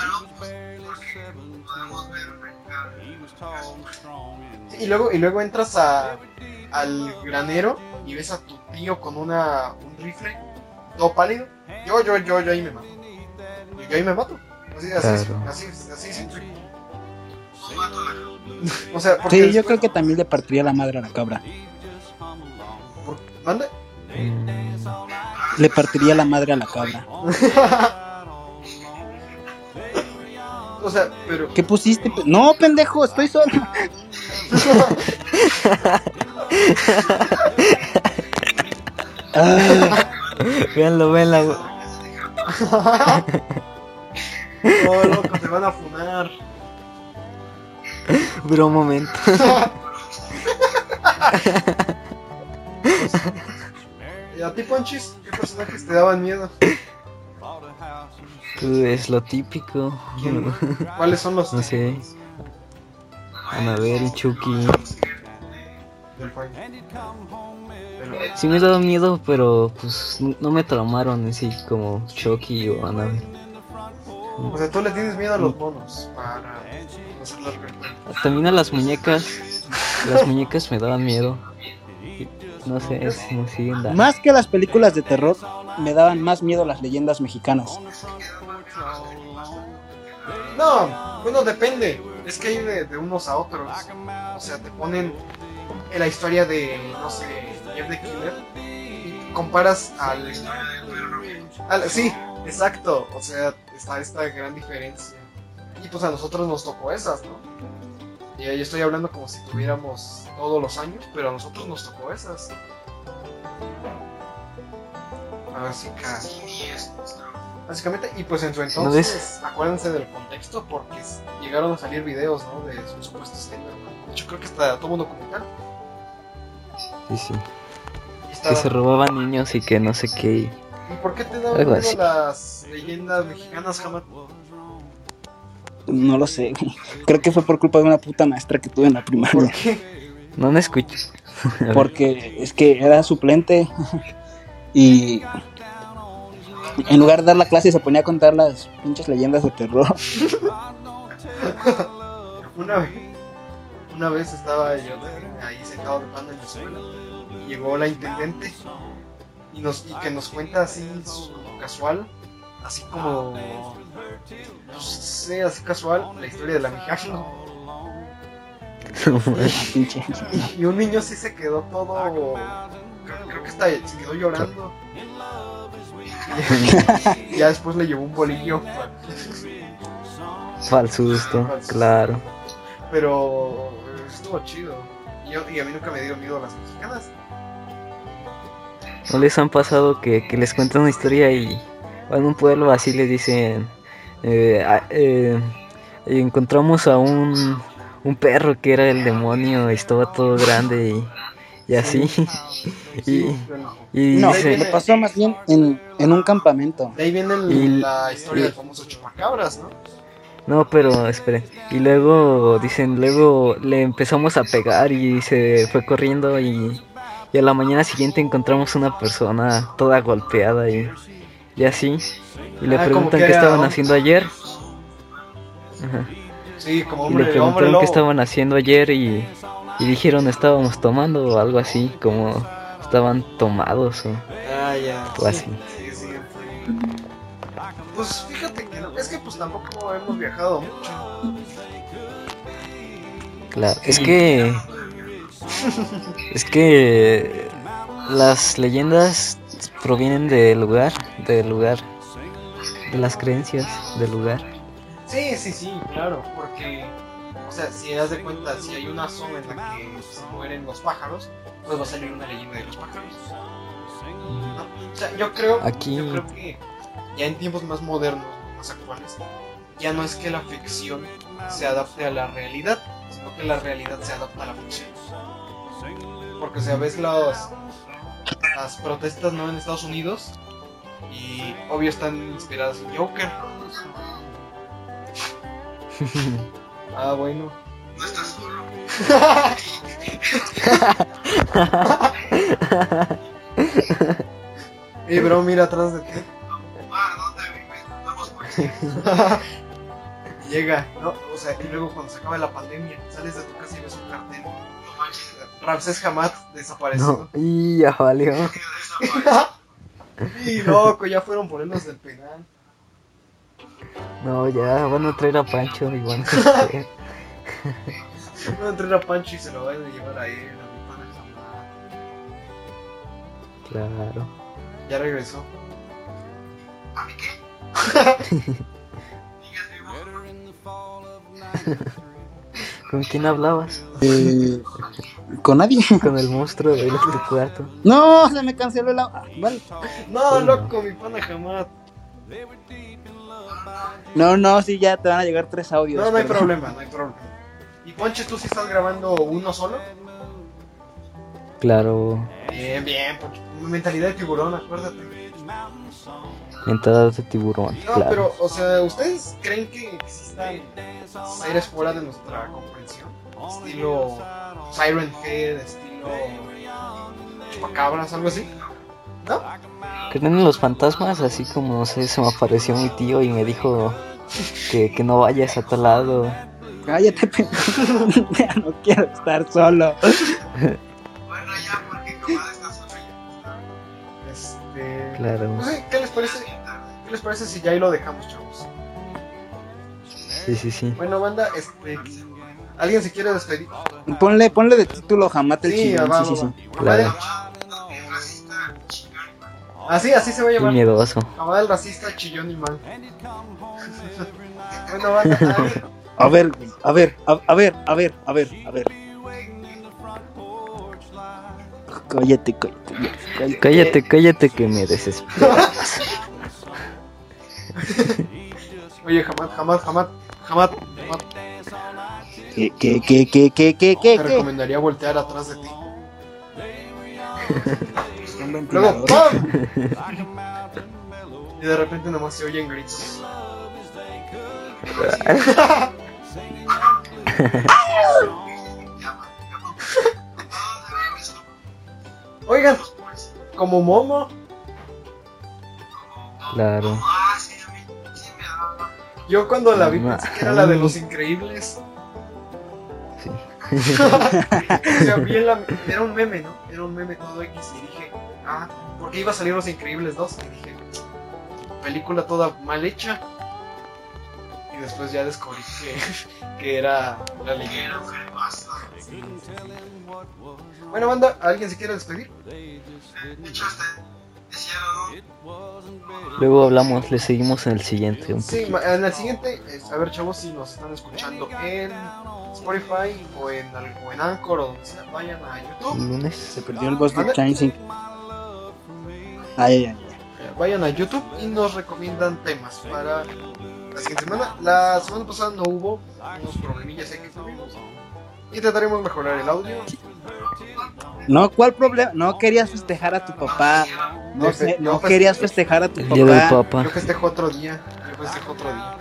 B: Y luego, y luego entras a, al granero y ves a tu tío con una, un rifle, todo pálido. Yo, yo, yo, yo ahí me mato. Yo, yo ahí me mato. Así, así,
D: Claro.
B: así, así, simple. O sea, porque
C: Sí, yo
B: después-
C: creo que también le partiría la madre a la cabra.
B: por- ¿Mande?
D: Mm,
C: Le partiría la madre a la cabra.
B: O sea, pero.
C: ¿Qué pusiste? No, pendejo, estoy solo. Ah,
D: Véanlo, véanlo.
B: Oh, loco, te van a funar.
D: Pero un momento.
B: ¿Y a ti, Ponchis? ¿Qué personajes te daban miedo?
D: Pues lo típico.
B: ¿Cuáles son los
D: No sé. Anabel, Chucky. Sí me dado miedo, pero pues no me traumaron así como Chucky o Anabel.
B: o sea, tú le tienes miedo a los monos para.
D: También a las muñecas. Las muñecas me daban miedo. No sé, es como dando.
C: más que las películas de terror, me daban más miedo las leyendas mexicanas.
B: No, bueno, depende. Es que hay de, de unos a otros. O sea, te ponen en la historia de, no sé, Jeff the Killer. Y comparas al. al- sí, Exacto, o sea, está esta gran diferencia. Y pues a nosotros nos tocó esas, ¿no? Y ahí estoy hablando como si tuviéramos todos los años, pero a nosotros nos tocó esas. Básica- Básicamente, y pues en su entonces, acuérdense del contexto porque llegaron a salir videos, ¿no? De sus supuestos. De hecho, creo que está todo un documental.
D: Sí, sí. Que se robaban niños y que no sé qué. y-
B: ¿Y por qué te
D: Algo
B: miedo
D: así.
B: las leyendas mexicanas, jamás?
C: No lo sé, güey. Creo que fue por culpa de una puta maestra que tuve en la primaria.
B: ¿Por qué?
D: No me escucho.
C: Porque es que era suplente y en lugar de dar la clase se ponía a contar las pinches leyendas de terror.
B: Una vez, una vez estaba yo ahí sentado en la escuela y llegó la intendente y, nos, y que nos cuenta así su- casual, así como, no sé, así casual, la historia de la mijano.
C: Pinche.
B: Y un niño sí se quedó todo, creo, creo que hasta se quedó llorando. Y ya después le llevó un bolillo.
D: Al susto, claro.
B: Pero estuvo chido. Y, yo- y a mí nunca me dio miedo las mexicanas.
D: ¿No les han pasado que, que les cuentan una historia y a un pueblo así les dicen, eh, eh, encontramos a un, un perro que era el demonio y estaba todo grande y, y así? y, y
C: No,
D: dice-
C: me pasó más bien en, en un campamento.
B: De ahí viene el-
D: Y-
B: la historia
D: y-
B: del famoso chupacabras, ¿no?
D: No, pero esperen. Y luego dicen, luego le empezamos a pegar y se fue corriendo y, y a la mañana siguiente encontramos una persona toda golpeada y, y así. Y le
B: Ah,
D: preguntan qué estaban haciendo ayer. Ajá.
B: Sí, como
D: Y
B: hombre,
D: le
B: hombre
D: preguntaron qué estaban haciendo ayer y, y dijeron estábamos tomando o algo así, como estaban tomados o,
B: Ah, ya.
D: o así.
B: Sí, sí, sí. Pues fíjate que no, es que pues tampoco hemos viajado mucho.
D: Claro, es que es que las leyendas provienen del lugar, del lugar, de las creencias del lugar.
B: Sí, sí, sí, claro, porque, o sea, si das de cuenta, si hay una zona en la que se mueren los pájaros, pues va a salir una leyenda de los pájaros. ¿no? O sea, yo creo,
D: Aquí-
B: yo creo que ya en tiempos más modernos, más actuales, ya no es que la ficción se adapte a la realidad, sino que la realidad se adapta a la ficción. Porque, o sea, ves las, las protestas ¿no? en Estados Unidos y obvio están inspiradas en Joker. Ah, bueno.
E: No estás solo.
B: Eh, bro, mira atrás de ti.
E: Ah, ¿dónde vives? Vamos por aquí.
B: Llega, ¿no? O sea, y luego cuando se acaba la pandemia, sales de tu casa y ves un cartel. Ramsés Hamad desaparecido.
D: No, y ya valió.
B: y loco, ya fueron por él los del penal.
D: No, ya van a traer a Pancho y van a
B: Van a Pancho y se lo van a llevar a él, a mi pana Hamad.
D: Claro.
B: Ya regresó.
E: ¿A mí qué?
D: ¿Con quién hablabas?
C: ¿Con nadie?
D: Con el monstruo de tu cuarto.
C: No, se me canceló la... ah, vale.
B: No, loco, mi pana Hamad.
C: No, no, sí, ya te van a llegar tres audios.
B: No, no hay
C: pero-
B: problema, no hay problema. ¿Y Ponche, tú sí estás grabando uno solo?
D: Claro.
B: Bien, bien, Ponche. Mentalidad de tiburón, acuérdate.
D: Entrada de tiburón.
B: No,
D: Claro.
B: pero, o sea, ¿ustedes creen que existan seres fuera de nuestra comprensión? Estilo Siren Head, estilo Chupacabras, algo así. ¿No?
D: ¿Creen en los fantasmas? Así como, no sé, se me apareció mi tío y me dijo que, que no vayas a tal lado.
C: Cállate, pendejo. no quiero estar solo.
E: Bueno, ya, porque está solo ya.
B: Este.
D: Claro.
B: No sé, ¿qué les parece? ¿Qué les parece si ya ahí lo dejamos, chavos?
D: Sí, sí, sí.
B: Bueno, banda, este. ¿Alguien se quiere despedir?
C: Ponle, ponle de título Jamate el
B: Sí,
C: chingón.
B: va,
C: Sí, sí,
B: va,
C: sí.
B: va.
D: Claro.
E: Chingón.
B: Así, así se va a
D: Qué
B: llamar.
D: miedoso.
B: El racista, chillón y mal. bueno, banda,
C: A ver, a ver, a, a ver, a ver, a ver, a ver. Cállate, cállate, cállate.
D: Cállate, cállate que me desesperas.
B: Oye, Hamad, Hamad, Hamad, Hamad, Hamad.
C: ¿Qué, qué, qué, qué, qué, qué, qué,
B: Te
C: qué?
B: recomendaría voltear atrás de ti. Luego. ¡pam! Y de repente nomás se oyen gritos. Oigan, como Momo,
D: Claro.
B: Yo cuando la vi pensé que era la de los increíbles. la- era un meme, ¿no? Era un meme todo X y dije, ah, porque iba a salir Los Increíbles 2 y dije, película toda mal hecha. Y después ya descubrí que, que era la leyenda. Bueno, banda, ¿alguien se quiere despedir?
E: De hecho, hasta.
D: Luego hablamos, le seguimos en el siguiente. un
B: Sí, ma- en el siguiente, a ver chavos si nos están escuchando en Spotify o en, o en Anchor o donde sea, vayan a YouTube.
D: lunes.
C: Se perdió el boss de ay, ay.
B: Eh, vayan a YouTube y nos recomiendan temas para la siguiente semana. La semana pasada no hubo unos problemillas ahí que tuvimos. Intentaremos mejorar el audio.
C: No, ¿cuál problema? No querías festejar a tu papá. No sé,
B: fe-
C: no querías festejar a tu
D: día
C: papá.
B: Yo festejo otro día. Yo festejo otro día.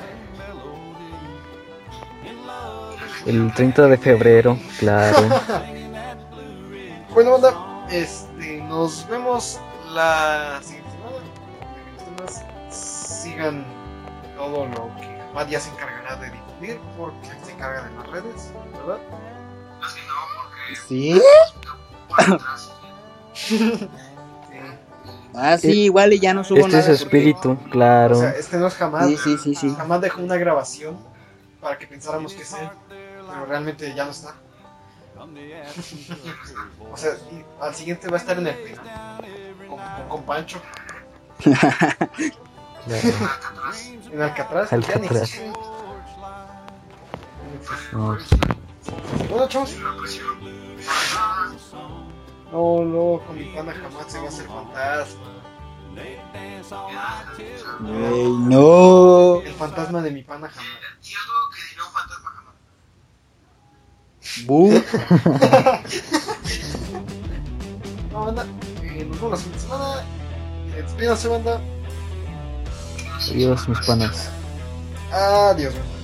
D: El 30 de febrero, claro.
B: Bueno, banda, este, nos vemos la siguiente semana. Sigan todo lo que Mad ya se encargará de difundir porque él se encarga de las redes, ¿verdad?
E: Es que no, porque
C: Sí.
B: Sí.
C: Ah, sí, igual y ya no subo
D: Este
C: nada.
D: es su
C: porque-
D: espíritu,
B: O
D: claro.
B: sea, este no es jamás.
C: Sí, sí, sí, sí.
B: Jamás dejó una grabación para que pensáramos que es él, pero realmente ya no está. o sea, al siguiente va a estar en el penal, con, con, con Pancho, en Alcatraz. ya ni
D: Alcatraz.
B: existe.
D: No,
B: Bueno, chavos. No, no, con mi pana jamás se va a hacer fantasma.
C: Ey, no.
B: El fantasma de mi pana jamás.
E: Y algo que diría un fantasma jamás.
C: Bu.
B: No, banda, eh, nos vemos la siguiente semana. Despídanse, banda.
D: Adiós, mis panas.
B: Adiós, banda.